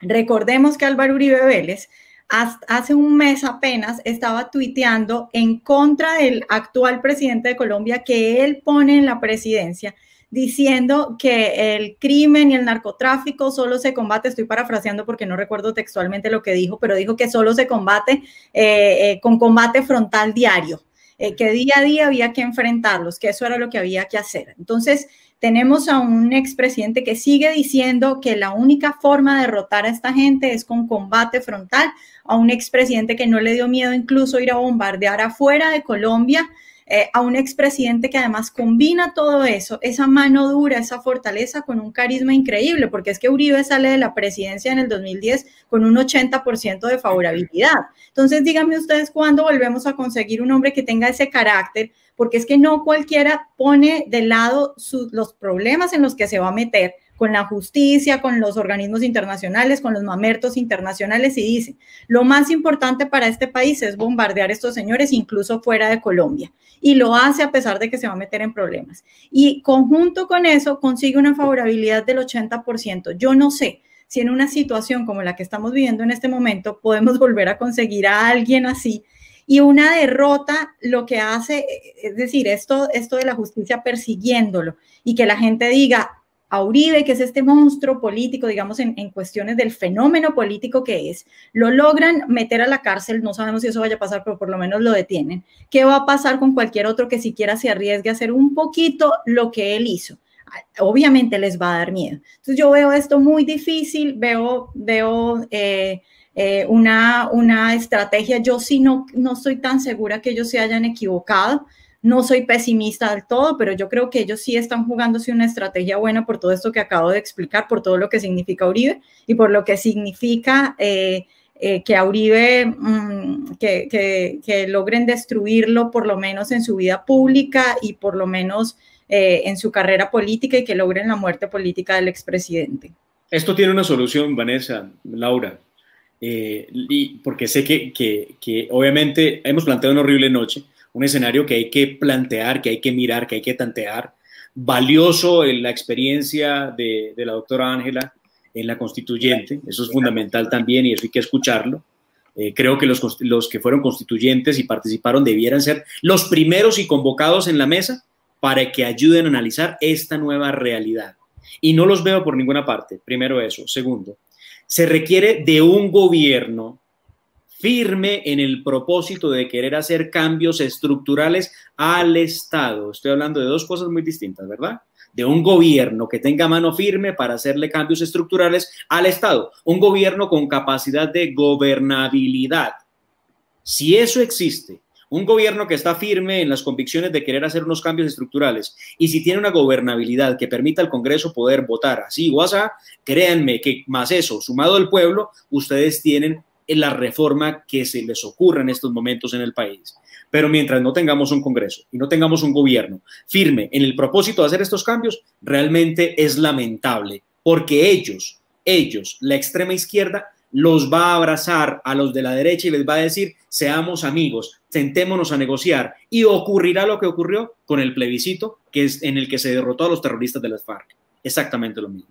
Recordemos que Álvaro Uribe Vélez hace un mes apenas estaba tuiteando en contra del actual presidente de Colombia que él pone en la presidencia diciendo que el crimen y el narcotráfico solo se combate, estoy parafraseando porque no recuerdo textualmente lo que dijo, pero dijo que solo se combate eh, eh, con combate frontal diario, eh, que día a día había que enfrentarlos, que eso era lo que había que hacer. Entonces, tenemos a un expresidente que sigue diciendo que la única forma de derrotar a esta gente es con combate frontal, a un expresidente que no le dio miedo incluso ir a bombardear afuera de Colombia, eh, a un expresidente que además combina todo eso, esa mano dura, esa fortaleza con un carisma increíble, porque es que Uribe sale de la presidencia en el 2010 con un 80% de favorabilidad. Entonces, díganme ustedes cuándo volvemos a conseguir un hombre que tenga ese carácter, porque es que no cualquiera pone de lado los problemas en los que se va a meter con la justicia, con los organismos internacionales, con los mamertos internacionales y dice, lo más importante para este país es bombardear a estos señores incluso fuera de Colombia. Y lo hace a pesar de que se va a meter en problemas. Y conjunto con eso consigue una favorabilidad del 80%. Yo no sé si en una situación como la que estamos viviendo en este momento podemos volver a conseguir a alguien así. Y una derrota lo que hace, es decir, esto, esto de la justicia persiguiéndolo y que la gente diga, a Uribe, que es este monstruo político, digamos, en, cuestiones del fenómeno político que es, lo logran meter a la cárcel, no sabemos si eso vaya a pasar, pero por lo menos lo detienen. ¿Qué va a pasar con cualquier otro que siquiera se arriesgue a hacer un poquito lo que él hizo? Obviamente les va a dar miedo. Entonces yo veo esto muy difícil, veo, veo eh, eh, una, una estrategia, yo sí no, no estoy tan segura que ellos se hayan equivocado. No soy pesimista del todo, pero yo creo que ellos sí están jugándose una estrategia buena por todo esto que acabo de explicar, por todo lo que significa Uribe y por lo que significa eh, eh, que a Uribe, mm, que, logren destruirlo por lo menos en su vida pública y por lo menos eh, en su carrera política y que logren la muerte política del expresidente. Esto tiene una solución, Vanessa, Laura, y porque sé que, que obviamente hemos planteado una horrible noche un escenario que hay que plantear, que hay que mirar, que hay que tantear. Valioso en la experiencia de, la doctora Ángela en la constituyente, eso es fundamental también y eso hay que escucharlo. Eh, creo que los, los que fueron constituyentes y participaron debieran ser los primeros y convocados en la mesa para que ayuden a analizar esta nueva realidad. Y no los veo por ninguna parte, primero eso. Segundo, se requiere de un gobierno firme en el propósito de querer hacer cambios estructurales al Estado. Estoy hablando de dos cosas muy distintas, ¿verdad? De un gobierno que tenga mano firme para hacerle cambios estructurales al Estado, un gobierno con capacidad de gobernabilidad. Si eso existe, un gobierno que está firme en las convicciones de querer hacer unos cambios estructurales y si tiene una gobernabilidad que permita al Congreso poder votar así o así, créanme que más eso, sumado al pueblo, ustedes tienen en la reforma que se les ocurra en estos momentos en el país. Pero mientras no tengamos un Congreso y no tengamos un gobierno firme en el propósito de hacer estos cambios, realmente es lamentable, porque ellos, ellos, la extrema izquierda, los va a abrazar a los de la derecha y les va a decir, seamos amigos, sentémonos a negociar. Y ocurrirá lo que ocurrió con el plebiscito, que es en el que se derrotó a los terroristas de las FARC. Exactamente lo mismo.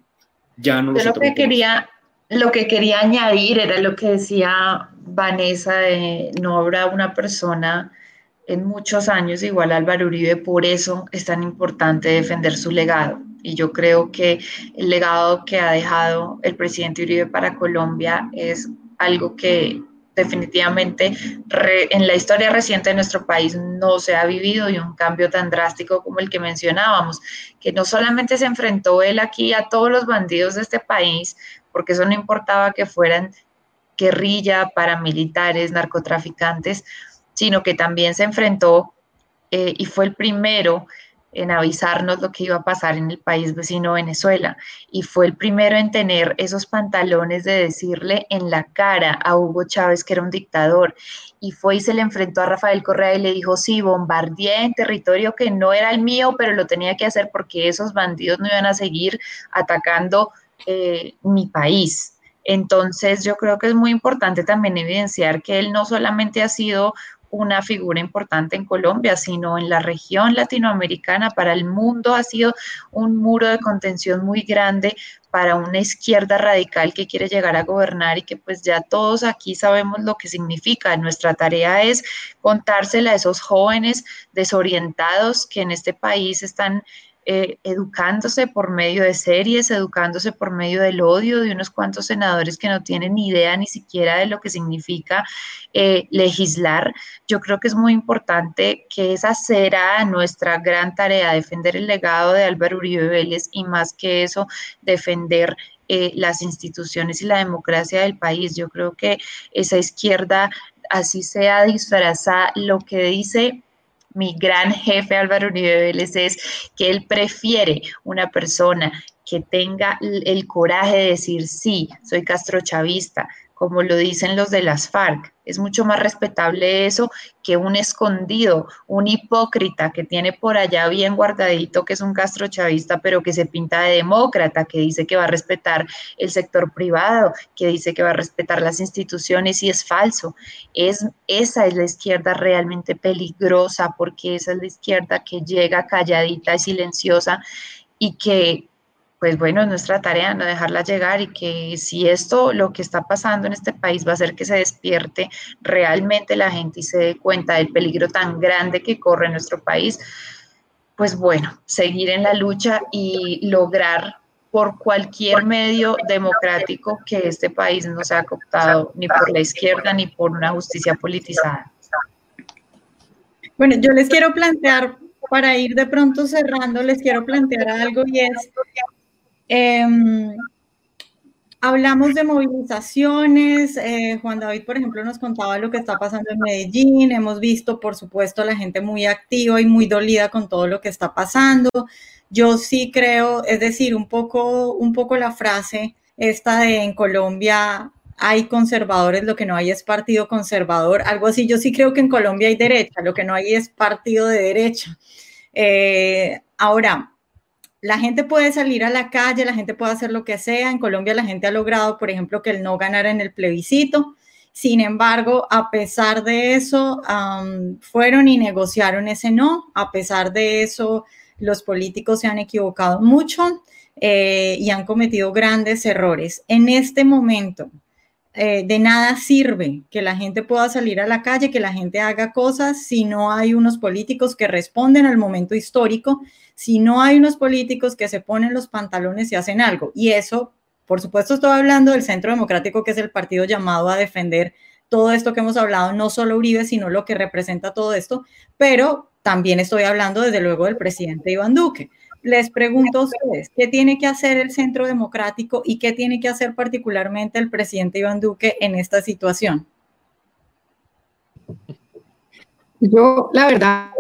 Ya no lo que quería lo que quería añadir era lo que decía Vanessa de no habrá una persona en muchos años igual a Álvaro Uribe, por eso es tan importante defender su legado. Y yo creo que el legado que ha dejado el presidente Uribe para Colombia es algo que definitivamente en la historia reciente de nuestro país no se ha vivido y un cambio tan drástico como el que mencionábamos, que no solamente se enfrentó él aquí a todos los bandidos de este país, porque eso no importaba que fueran guerrilla, paramilitares, narcotraficantes, sino que también se enfrentó eh, y fue el primero en avisarnos lo que iba a pasar en el país vecino Venezuela. Y fue el primero en tener esos pantalones de decirle en la cara a Hugo Chávez que era un dictador. Y fue y se le enfrentó a Rafael Correa y le dijo, sí, bombardeé en territorio que no era el mío, pero lo tenía que hacer porque esos bandidos no iban a seguir atacando eh, mi país. Entonces yo creo que es muy importante también evidenciar que él no solamente ha sido una figura importante en Colombia, sino en la región latinoamericana, para el mundo ha sido un muro de contención muy grande para una izquierda radical que quiere llegar a gobernar y que pues ya todos aquí sabemos lo que significa. Nuestra tarea es contársela a esos jóvenes desorientados que en este país están eh, educándose por medio de series, educándose por medio del odio de unos cuantos senadores que no tienen ni idea ni siquiera de lo que significa eh, legislar. Yo creo que es muy importante que esa será nuestra gran tarea, defender el legado de Álvaro Uribe Vélez y más que eso, defender eh, las instituciones y la democracia del país. Yo creo que esa izquierda, así sea disfrazada, lo que dice mi gran jefe Álvaro Uribe Vélez es que él prefiere una persona que tenga el coraje de decir, sí, soy castrochavista, como lo dicen los de las FARC. Es mucho más respetable eso que un escondido, un hipócrita que tiene por allá bien guardadito que es un castrochavista, pero que se pinta de demócrata, que dice que va a respetar el sector privado, que dice que va a respetar las instituciones y es falso. Es, esa es la izquierda realmente peligrosa porque esa es la izquierda que llega calladita y silenciosa y que pues bueno, es nuestra tarea no dejarla llegar y que si esto, lo que está pasando en este país va a hacer que se despierte realmente la gente y se dé cuenta del peligro tan grande que corre nuestro país, pues bueno, seguir en la lucha y lograr por cualquier medio democrático que este país no sea cooptado ni por la izquierda ni por una justicia politizada. Bueno, yo les quiero plantear, para ir de pronto cerrando, les quiero plantear algo y es Em, hablamos de movilizaciones. Eh, Juan David, por ejemplo, nos contaba lo que está pasando en Medellín. Hemos visto, por supuesto, la gente muy activa y muy dolida con todo lo que está pasando. Yo sí creo, es decir, un poco, un poco la frase esta de en Colombia hay conservadores, lo que no hay es partido conservador, algo así. Yo sí creo que en Colombia hay derecha, lo que no hay es partido de derecha. Eh, ahora, la gente puede salir a la calle, la gente puede hacer lo que sea. En Colombia la gente ha logrado, por ejemplo, que el no ganara en el plebiscito. Sin embargo, a pesar de eso, fueron y negociaron ese no. A pesar de eso, los políticos se han equivocado mucho eh, y han cometido grandes errores. En este momento, eh, de nada sirve que la gente pueda salir a la calle, que la gente haga cosas si no hay unos políticos que responden al momento histórico, si no hay unos políticos que se ponen los pantalones y hacen algo. Y eso, por supuesto, estoy hablando del Centro Democrático, que es el partido llamado a defender todo esto que hemos hablado, no solo Uribe, sino lo que representa todo esto, pero también estoy hablando desde luego del presidente Iván Duque les pregunto a ustedes, ¿qué tiene que hacer el Centro Democrático y qué tiene que hacer particularmente el presidente Iván Duque en esta situación? Yo, la verdad,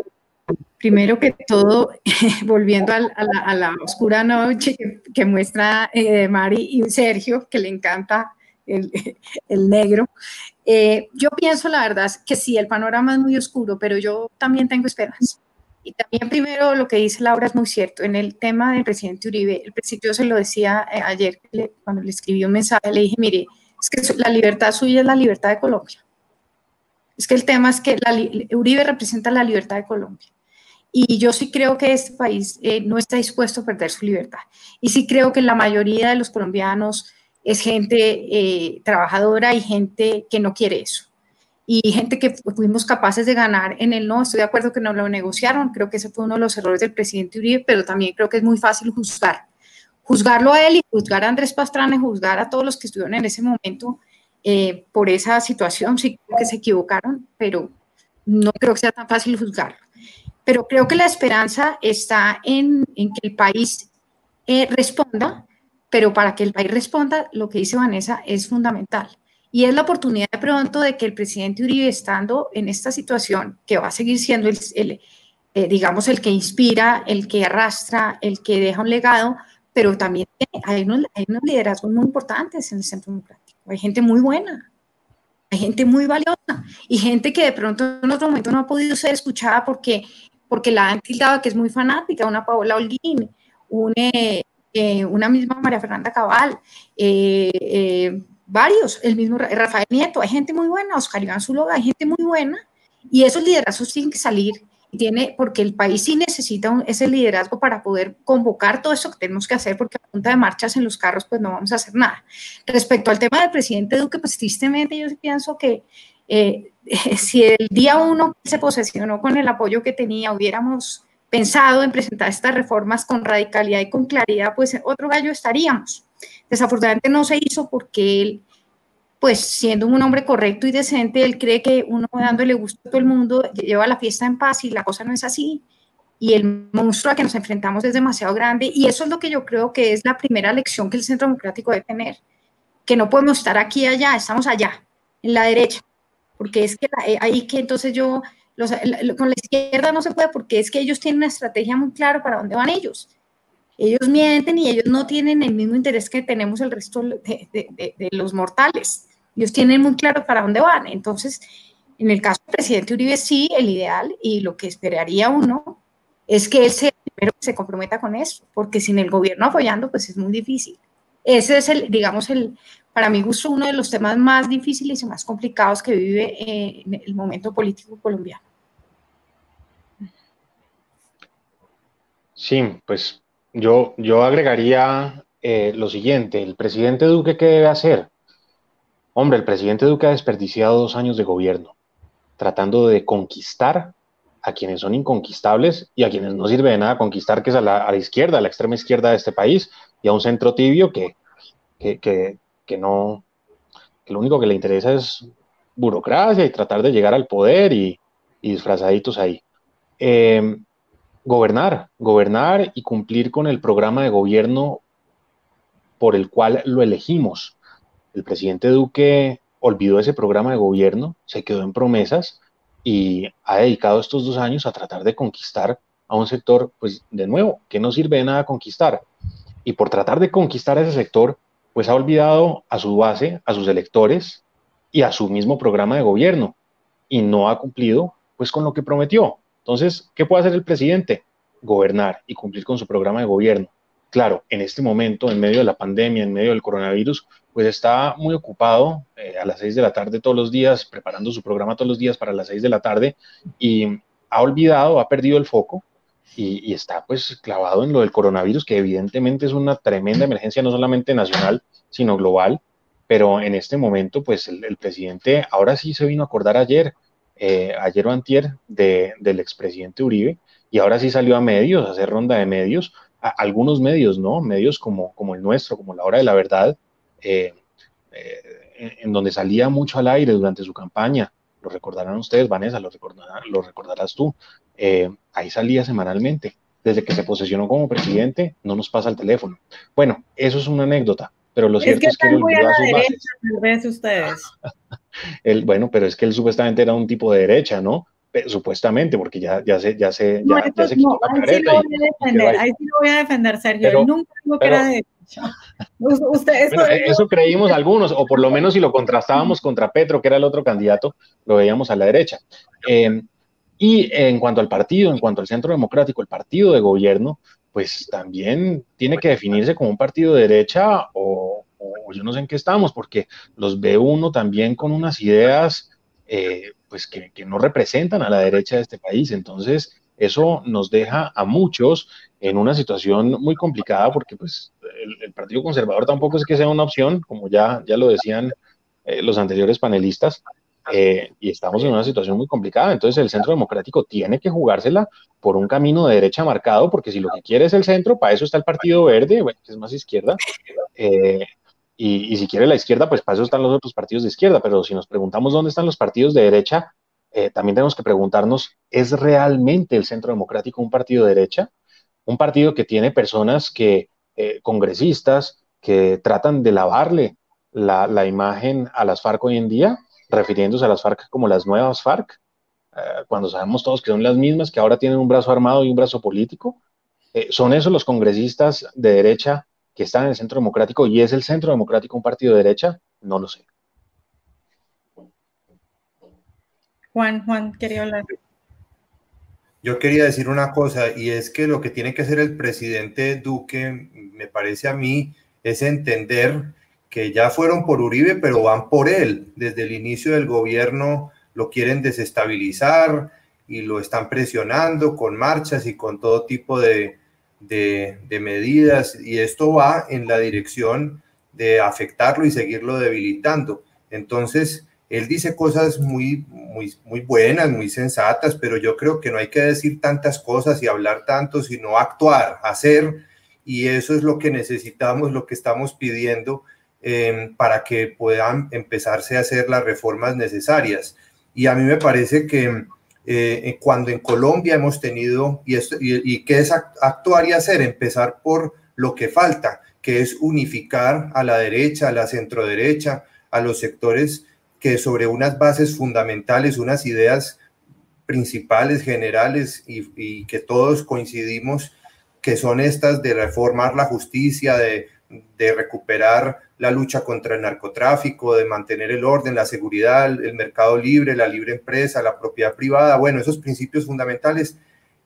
primero que todo, volviendo a, la, oscura noche que, muestra eh, Mari y Sergio, que le encanta el, negro, eh, yo pienso, la verdad, que sí, el panorama es muy oscuro, pero yo también tengo esperanza. Y también primero lo que dice Laura es muy cierto. En el tema del presidente Uribe, el presidente se lo decía eh, ayer cuando le escribí un mensaje, le dije, mire, Es que la libertad suya es la libertad de Colombia. Es que el tema es que la, Uribe representa la libertad de Colombia. Y yo sí creo que este país eh, no está dispuesto a perder su libertad. Y sí creo que la mayoría de los colombianos es gente eh, trabajadora y gente que no quiere eso. Y gente que fuimos capaces de ganar en el no. Estoy de acuerdo que no lo negociaron. Creo que ese fue uno de los errores del presidente Uribe, pero también creo que es muy fácil juzgar. Juzgarlo a él y juzgar a Andrés Pastrana y juzgar a todos los que estuvieron en ese momento eh, por esa situación. Sí creo que se equivocaron, pero no creo que sea tan fácil juzgarlo. Pero creo que la esperanza está en, en que el país eh, responda, pero para que el país responda, lo que dice Vanessa es fundamental. Y es la oportunidad de pronto de que el presidente Uribe, estando en esta situación, que va a seguir siendo el, eh, digamos, el que inspira, el que arrastra, el que deja un legado, pero también hay unos, hay unos liderazgos muy importantes en el Centro Democrático. Hay gente muy buena, hay gente muy valiosa y gente que de pronto en otro momento no ha podido ser escuchada porque, porque la han tildado que es muy fanática, una Paola Holguín, eh, eh, una misma María Fernanda Cabal, eh, varios, el mismo Rafael Nieto, hay gente muy buena, Oscar Iván Zuloga, hay gente muy buena y esos liderazgos tienen que salir tiene, porque el país sí necesita ese liderazgo para poder convocar todo eso que tenemos que hacer, porque a punta de marchas en los carros, pues no vamos a hacer nada. Respecto al tema del presidente Duque, pues tristemente yo pienso que eh, si el día uno se posesionó con el apoyo que tenía, hubiéramos pensado en presentar estas reformas con radicalidad y con claridad, pues otro gallo estaríamos. Desafortunadamente no se hizo porque él pues siendo un hombre correcto y decente, él cree que uno dándole gusto a todo el mundo lleva la fiesta en paz y la cosa no es así. Y el monstruo al que nos enfrentamos es demasiado grande y eso es lo que yo creo que es la primera lección que el Centro Democrático debe tener, que no podemos estar aquí allá, estamos allá, en la derecha, porque es que eh, ahí que entonces yo, con la izquierda no se puede porque es que ellos tienen una estrategia muy clara para dónde van ellos. Ellos mienten y ellos no tienen el mismo interés que tenemos el resto de, los mortales. Ellos tienen muy claro para dónde van. Entonces, en el caso del presidente Uribe, sí, el ideal y lo que esperaría uno es que él sea el primero que se comprometa con eso, porque sin el gobierno apoyando, pues es muy difícil. Ese es el, digamos, el, para mi gusto, uno de los temas más difíciles y más complicados que vive eh, en el momento político colombiano. Sí, pues yo, yo agregaría eh, lo siguiente, el presidente Duque, ¿qué debe hacer? Hombre, el presidente Duque ha desperdiciado dos años de gobierno, tratando de conquistar a quienes son inconquistables y a quienes no sirve de nada conquistar, que es a la, izquierda, a la extrema izquierda de este país, y a un centro tibio que, que, no, que lo único que le interesa es burocracia y tratar de llegar al poder y, disfrazaditos ahí. Eh, gobernar, gobernar y cumplir con el programa de gobierno por el cual lo elegimos. El presidente Duque olvidó ese programa de gobierno, se quedó en promesas y ha dedicado estos dos años a tratar de conquistar a un sector, pues de nuevo, que no sirve de nada conquistar. Y por tratar de conquistar ese sector, pues ha olvidado a su base, a sus electores y a su mismo programa de gobierno y no ha cumplido pues con lo que prometió. Entonces, ¿qué puede hacer el presidente? Gobernar y cumplir con su programa de gobierno. Claro, en este momento, en medio de la pandemia, en medio del coronavirus, pues está muy ocupado eh, a las seis de la tarde todos los días, preparando su programa todos los días para las seis de la tarde y ha olvidado, ha perdido el foco y, está pues clavado en lo del coronavirus, que evidentemente es una tremenda emergencia no solamente nacional, sino global. Pero en este momento, pues el presidente ahora sí se vino a acordar ayer eh, ayer o del expresidente Uribe y ahora sí salió a medios, a hacer ronda de medios, algunos medios, ¿no? Medios como, como el nuestro, como la hora de la verdad, eh, eh, en donde salía mucho al aire durante su campaña, lo recordarán ustedes, Vanessa, lo, lo recordarás tú, ahí salía semanalmente. Desde que se posesionó como presidente, no nos pasa el teléfono. Bueno, eso es una anécdota, pero lo cierto es que, él a, su base. ustedes. bueno, pero es que él supuestamente era un tipo de derecha, ¿no? supuestamente, porque ya, ya se, ya se, ya, ya se quitó la ahí sí lo voy a defender, ahí sí lo voy a defender, Sergio. Pero, nunca digo que era de derecha. Usted, eso, bueno, eso creímos algunos, o por lo menos si lo contrastábamos contra Petro, que era el otro candidato, lo veíamos a la derecha. Eh, y en cuanto al partido, en cuanto al Centro Democrático, el partido de gobierno, pues también tiene que definirse como un partido de derecha o, o, yo no sé en qué estamos, porque los ve uno también con unas ideas eh, pues que, que, no representan a la derecha de este país. Entonces, eso nos deja a muchos en una situación muy complicada porque pues el, Partido Conservador tampoco es que sea una opción, como ya, ya lo decían eh, los anteriores panelistas, eh, y estamos en una situación muy complicada. Entonces el Centro Democrático tiene que jugársela por un camino de derecha marcado, porque si lo que quiere es el centro, para eso está el Partido Verde, que es más izquierda, eh, y, si quiere la izquierda, pues para eso están los otros partidos de izquierda, pero si nos preguntamos dónde están los partidos de derecha, eh, también tenemos que preguntarnos, ¿es realmente el Centro Democrático un partido de derecha? Un partido que tiene personas que, eh, congresistas, que tratan de lavarle la, la, imagen a las FARC hoy en día, refiriéndose a las FARC como las nuevas FARC, eh, cuando sabemos todos que son las mismas, que ahora tienen un brazo armado y un brazo político. ¿Son esos los congresistas de derecha que están en el Centro Democrático y es el Centro Democrático un partido de derecha? No lo sé. Juan, Juan, quería hablar. Yo quería decir una cosa, y es que lo que tiene que hacer el presidente Duque, me parece a mí, es entender que ya fueron por Uribe, pero van por él. Desde el inicio del gobierno lo quieren desestabilizar y lo están presionando con marchas y con todo tipo de, de, de medidas, y esto va en la dirección de afectarlo y seguirlo debilitando. Entonces, él dice cosas muy, muy, muy buenas, muy sensatas, pero yo creo que no hay que decir tantas cosas y hablar tanto, sino actuar, hacer, y eso es lo que necesitamos, lo que estamos pidiendo em, para que puedan empezarse a hacer las reformas necesarias. Y a mí me parece que eh, cuando en Colombia hemos tenido, y, esto, y, y qué es actuar y hacer, empezar por lo que falta, que es unificar a la derecha, a la centroderecha, a los sectores que sobre unas bases fundamentales, unas ideas principales, generales y, que todos coincidimos que son estas de reformar la justicia, de, de, recuperar la lucha contra el narcotráfico, de mantener el orden, la seguridad, el mercado libre, la libre empresa, la propiedad privada, bueno, esos principios fundamentales,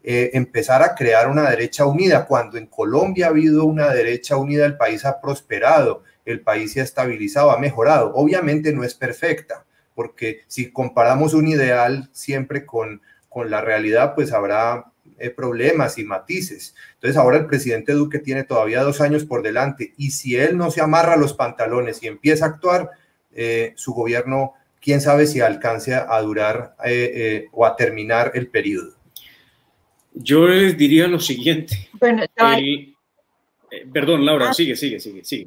eh, empezar a crear una derecha unida. Cuando en Colombia ha habido una derecha unida, el país ha prosperado el país se ha estabilizado, ha mejorado. Obviamente no es perfecta, porque si comparamos un ideal siempre con, con la realidad, pues habrá eh, problemas y matices. Entonces ahora el presidente Duque tiene todavía dos años por delante y si él no se amarra los pantalones y empieza a actuar, eh, su gobierno, quién sabe si alcance a durar eh, o a terminar el periodo. Yo les diría lo siguiente. Bueno, perdón, Laura, ah. sigue, sigue, sigue, sigue.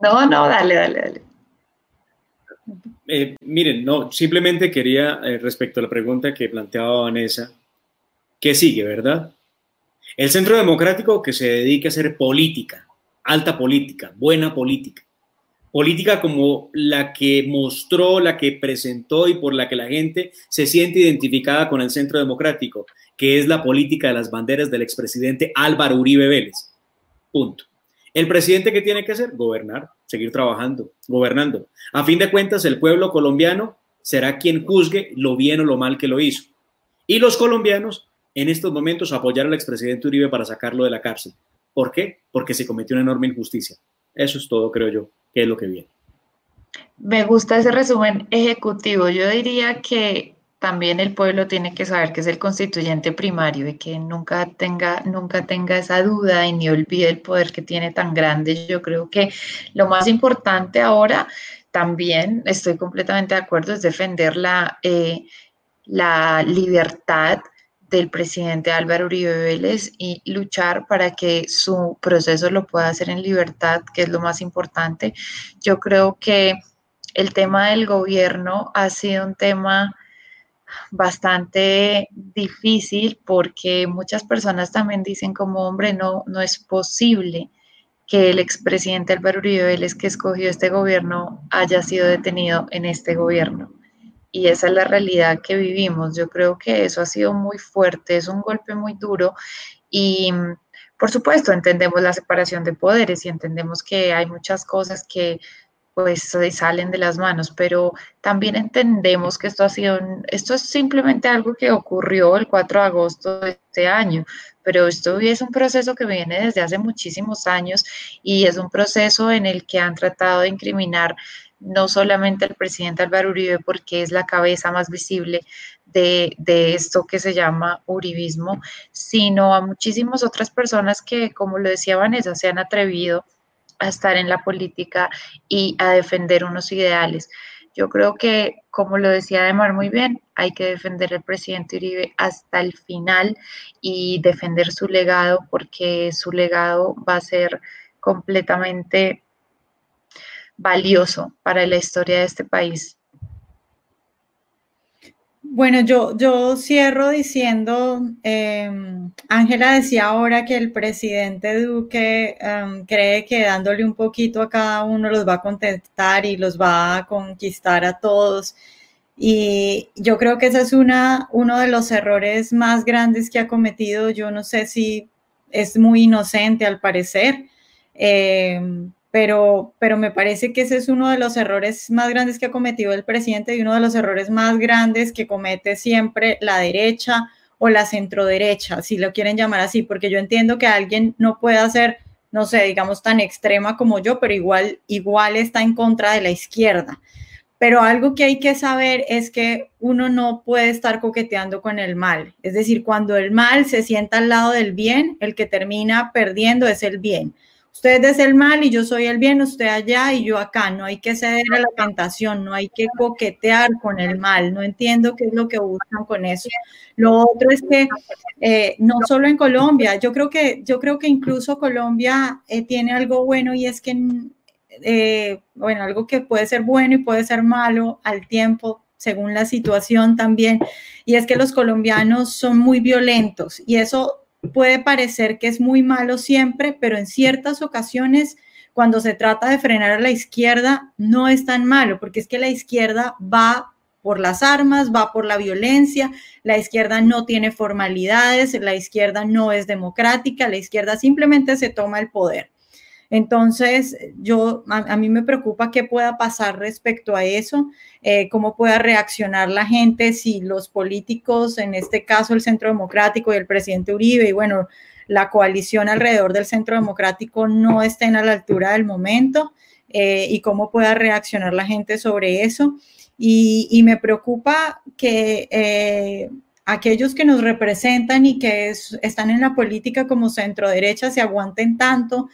No, no, dale, dale, dale. Eh, miren, no, simplemente quería, eh, respecto a la pregunta que planteaba Vanessa, ¿qué sigue, verdad? El Centro Democrático que se dedique a hacer política, alta política, buena política. Política como la que mostró, la que presentó y por la que la gente se siente identificada con el Centro Democrático, que es la política de las banderas del expresidente Álvaro Uribe Vélez. Punto. El presidente que tiene que hacer, gobernar, seguir trabajando, gobernando. A fin de cuentas, el pueblo colombiano será quien juzgue lo bien o lo mal que lo hizo. Y los colombianos, en estos momentos, apoyar al expresidente Uribe para sacarlo de la cárcel. ¿Por qué? Porque se cometió una enorme injusticia. Eso es todo, creo yo, que es lo que viene. Me gusta ese resumen ejecutivo. Yo diría que también el pueblo tiene que saber que es el constituyente primario y que nunca tenga, nunca tenga esa duda y ni olvide el poder que tiene tan grande. Yo creo que lo más importante ahora, también estoy completamente de acuerdo, es defender la, eh, la libertad del presidente Álvaro Uribe Vélez y luchar para que su proceso lo pueda hacer en libertad, que es lo más importante. Yo creo que el tema del gobierno ha sido un tema bastante difícil porque muchas personas también dicen como hombre, no, no es posible que el expresidente Álvaro Uribe Vélez que escogió este gobierno haya sido detenido en este gobierno. Y esa es la realidad que vivimos. Yo creo que eso ha sido muy fuerte, es un golpe muy duro y por supuesto entendemos la separación de poderes y entendemos que hay muchas cosas que pues salen de las manos, pero también entendemos que esto ha sido, esto es simplemente algo que ocurrió el 4 de agosto de este año, pero esto es un proceso que viene desde hace muchísimos años y es un proceso en el que han tratado de incriminar no solamente al presidente Álvaro Uribe porque es la cabeza más visible de, de, esto que se llama uribismo, sino a muchísimas otras personas que, como lo decía Vanessa, se han atrevido a estar en la política y a defender unos ideales. Yo creo que, como lo decía Ademar muy bien, hay que defender al presidente Uribe hasta el final y defender su legado porque su legado va a ser completamente valioso para la historia de este país. Bueno, yo, yo cierro diciendo, em, Ángela decía ahora que el presidente Duque em, cree que dándole un poquito a cada uno los va a contentar y los va a conquistar a todos. Y yo creo que ese es una, uno de los errores más grandes que ha cometido. Yo no sé si es muy inocente al parecer. Em, pero, pero me parece que ese es uno de los errores más grandes que ha cometido el presidente y uno de los errores más grandes que comete siempre la derecha o la centroderecha, si lo quieren llamar así, porque yo entiendo que alguien no puede ser, no sé, digamos, tan extrema como yo, pero igual, igual está en contra de la izquierda. Pero algo que hay que saber es que uno no puede estar coqueteando con el mal. Es decir, cuando el mal se sienta al lado del bien, el que termina perdiendo es el bien. Usted es el mal y yo soy el bien, usted allá y yo acá. No hay que ceder a la tentación, no hay que coquetear con el mal. No entiendo qué es lo que buscan con eso. Lo otro es que eh, no solo en Colombia, yo creo que, yo creo que incluso Colombia eh, tiene algo bueno y es que, eh, bueno, algo que puede ser bueno y puede ser malo al tiempo según la situación también, y es que los colombianos son muy violentos y eso puede parecer que es muy malo siempre, pero en ciertas ocasiones, cuando se trata de frenar a la izquierda, no es tan malo, porque es que la izquierda va por las armas, va por la violencia, la izquierda no tiene formalidades, la izquierda no es democrática, la izquierda simplemente se toma el poder. Entonces, yo, a, mí me preocupa qué pueda pasar respecto a eso, eh, cómo pueda reaccionar la gente si los políticos, en este caso el Centro Democrático y el presidente Uribe, y bueno, la coalición alrededor del Centro Democrático no estén a la altura del momento eh, y cómo pueda reaccionar la gente sobre eso. Y, me preocupa que eh, aquellos que nos representan y que están en la política como centro derecha se aguanten tanto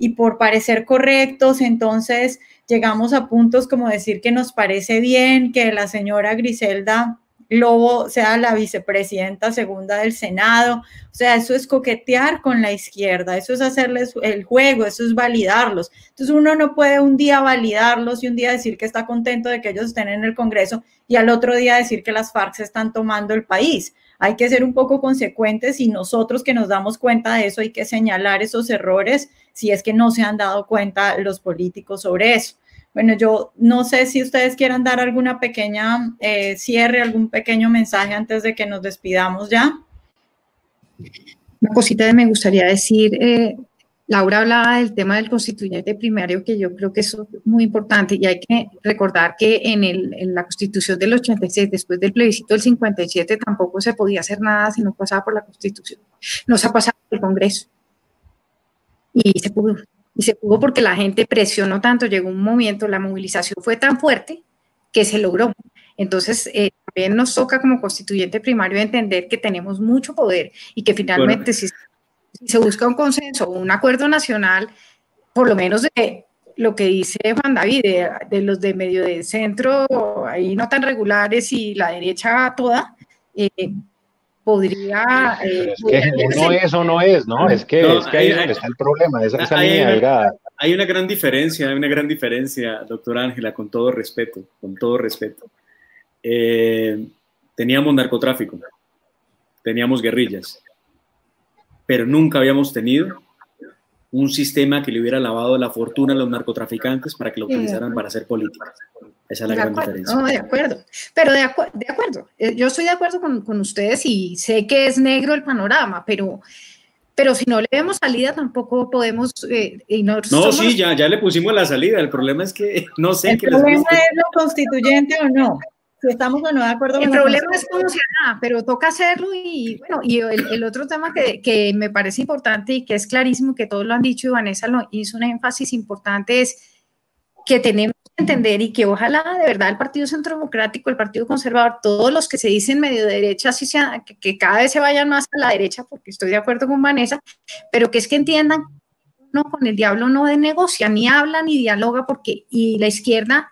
y por parecer correctos, entonces llegamos a puntos como decir que nos parece bien que la señora Griselda Lobo sea la vicepresidenta segunda del Senado. O sea, eso es coquetear con la izquierda, eso es hacerles el juego, eso es validarlos. Entonces uno no puede un día validarlos y un día decir que está contento de que ellos estén en el Congreso y al otro día decir que las FARC se están tomando el país hay que ser un poco consecuentes y nosotros que nos damos cuenta de eso hay que señalar esos errores si es que no se han dado cuenta los políticos sobre eso. Bueno, yo no sé si ustedes quieran dar alguna pequeña eh, cierre, algún pequeño mensaje antes de que nos despidamos ya. Una cosita que me gustaría decir, eh, Laura hablaba del tema del constituyente primario, que yo creo que eso es muy importante y hay que recordar que en, la constitución del 86, después del plebiscito del 57, tampoco se podía hacer nada si no pasaba por la constitución. No se ha pasado por el Congreso. Y se pudo. Y se pudo porque la gente presionó tanto, llegó un momento, la movilización fue tan fuerte que se logró. Entonces, eh, también nos toca como constituyente primario entender que tenemos mucho poder y que finalmente si si se busca un consenso, un acuerdo nacional, por lo menos de lo que dice Juan David, de, los de medio de centro, ahí no tan regulares y la derecha toda, eh, podría... Eh, es que no es o no es, ¿no? Es que, es que ahí, está el problema, esa, esa hay, una, hay una gran diferencia, hay una gran diferencia, doctora Ángela, con todo respeto, con todo respeto. Eh, teníamos narcotráfico, teníamos guerrillas, pero nunca habíamos tenido un sistema que le hubiera lavado la fortuna a los narcotraficantes para que lo utilizaran para hacer política. Esa es la gran diferencia. No, de acuerdo. Pero de, de acuerdo. Eh, yo estoy de acuerdo con, con, ustedes y sé que es negro el panorama, pero, pero si no le vemos salida tampoco podemos... Eh, no, sí, ya, ya le pusimos la salida, el problema es que no sé... El problema es lo constituyente o no. Si estamos o no de acuerdo. El problema es cómo se hará, pero toca hacerlo y bueno, y el, otro tema que, que, me parece importante y que es clarísimo, que todos lo han dicho y Vanessa lo hizo un énfasis importante es que tenemos entender y que ojalá de verdad el Partido Centro Democrático, el Partido Conservador, todos los que se dicen medio derecha, así sea, que, que cada vez se vayan más a la derecha, porque estoy de acuerdo con Vanessa, pero que es que entiendan no con el diablo no de negocia, ni habla ni dialoga, porque y la izquierda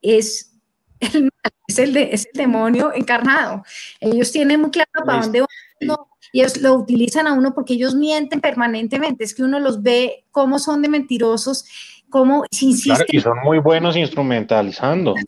es es el, de, es el demonio encarnado. Ellos tienen muy claro para dónde van y ellos lo utilizan a uno porque ellos mienten permanentemente. Es que uno los ve cómo son de mentirosos, cómo si insisten. y son muy buenos instrumentalizando.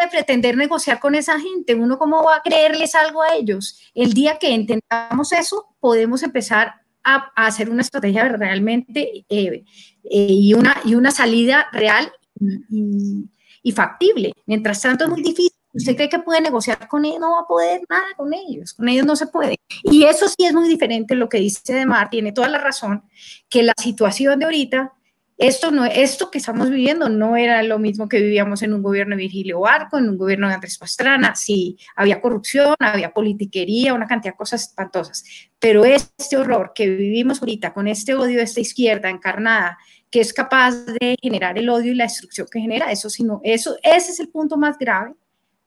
De pretender negociar con esa gente, uno cómo va a creerles algo a ellos. El día que entendamos eso, podemos empezar a, hacer una estrategia realmente eh, eh, y, una, y una salida real y, y factible. Mientras tanto, es muy difícil. Usted cree que puede negociar con ellos, no va a poder nada con ellos, con ellos no se puede. Y eso sí es muy diferente lo que dice Demar, tiene toda la razón, que la situación de ahorita, esto, no, esto que estamos viviendo no era lo mismo que vivíamos en un gobierno de Virgilio Barco, en un gobierno de Andrés Pastrana, sí, había corrupción, había politiquería, una cantidad de cosas espantosas, pero este horror que vivimos ahorita con este odio de esta izquierda encarnada, que es capaz de generar el odio y la destrucción que genera, eso sino eso, ese es el punto más grave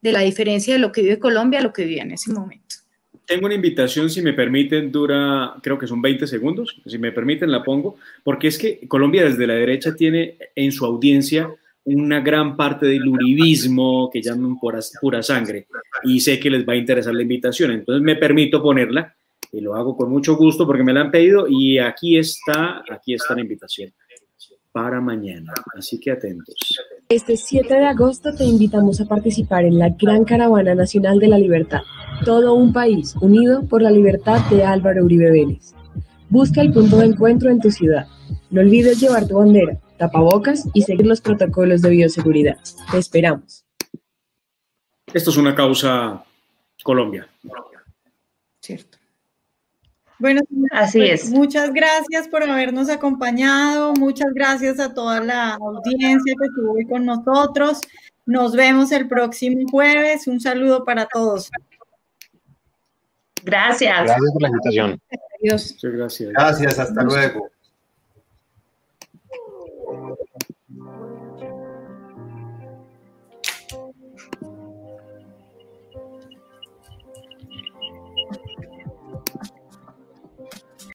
de la diferencia de lo que vive Colombia a lo que vive en ese momento. Tengo una invitación, si me permiten, dura, creo que son 20 segundos, si me permiten la pongo, porque es que Colombia desde la derecha tiene en su audiencia una gran parte del uribismo que llaman pura, pura sangre y sé que les va a interesar la invitación, entonces me permito ponerla y lo hago con mucho gusto porque me la han pedido y aquí está, aquí está la invitación para mañana. Así que atentos. Este 7 de agosto te invitamos a participar en la Gran Caravana Nacional de la Libertad. Todo un país unido por la libertad de Álvaro Uribe Vélez. Busca el punto de encuentro en tu ciudad. No olvides llevar tu bandera, tapabocas y seguir los protocolos de bioseguridad. Te esperamos. Esto es una causa Colombia. Bueno, así pues, es. Muchas gracias por habernos acompañado. Muchas gracias a toda la audiencia que estuvo hoy con nosotros. Nos vemos el próximo jueves. Un saludo para todos. Gracias. Gracias por la invitación. Adiós. Muchas gracias. Gracias, hasta luego.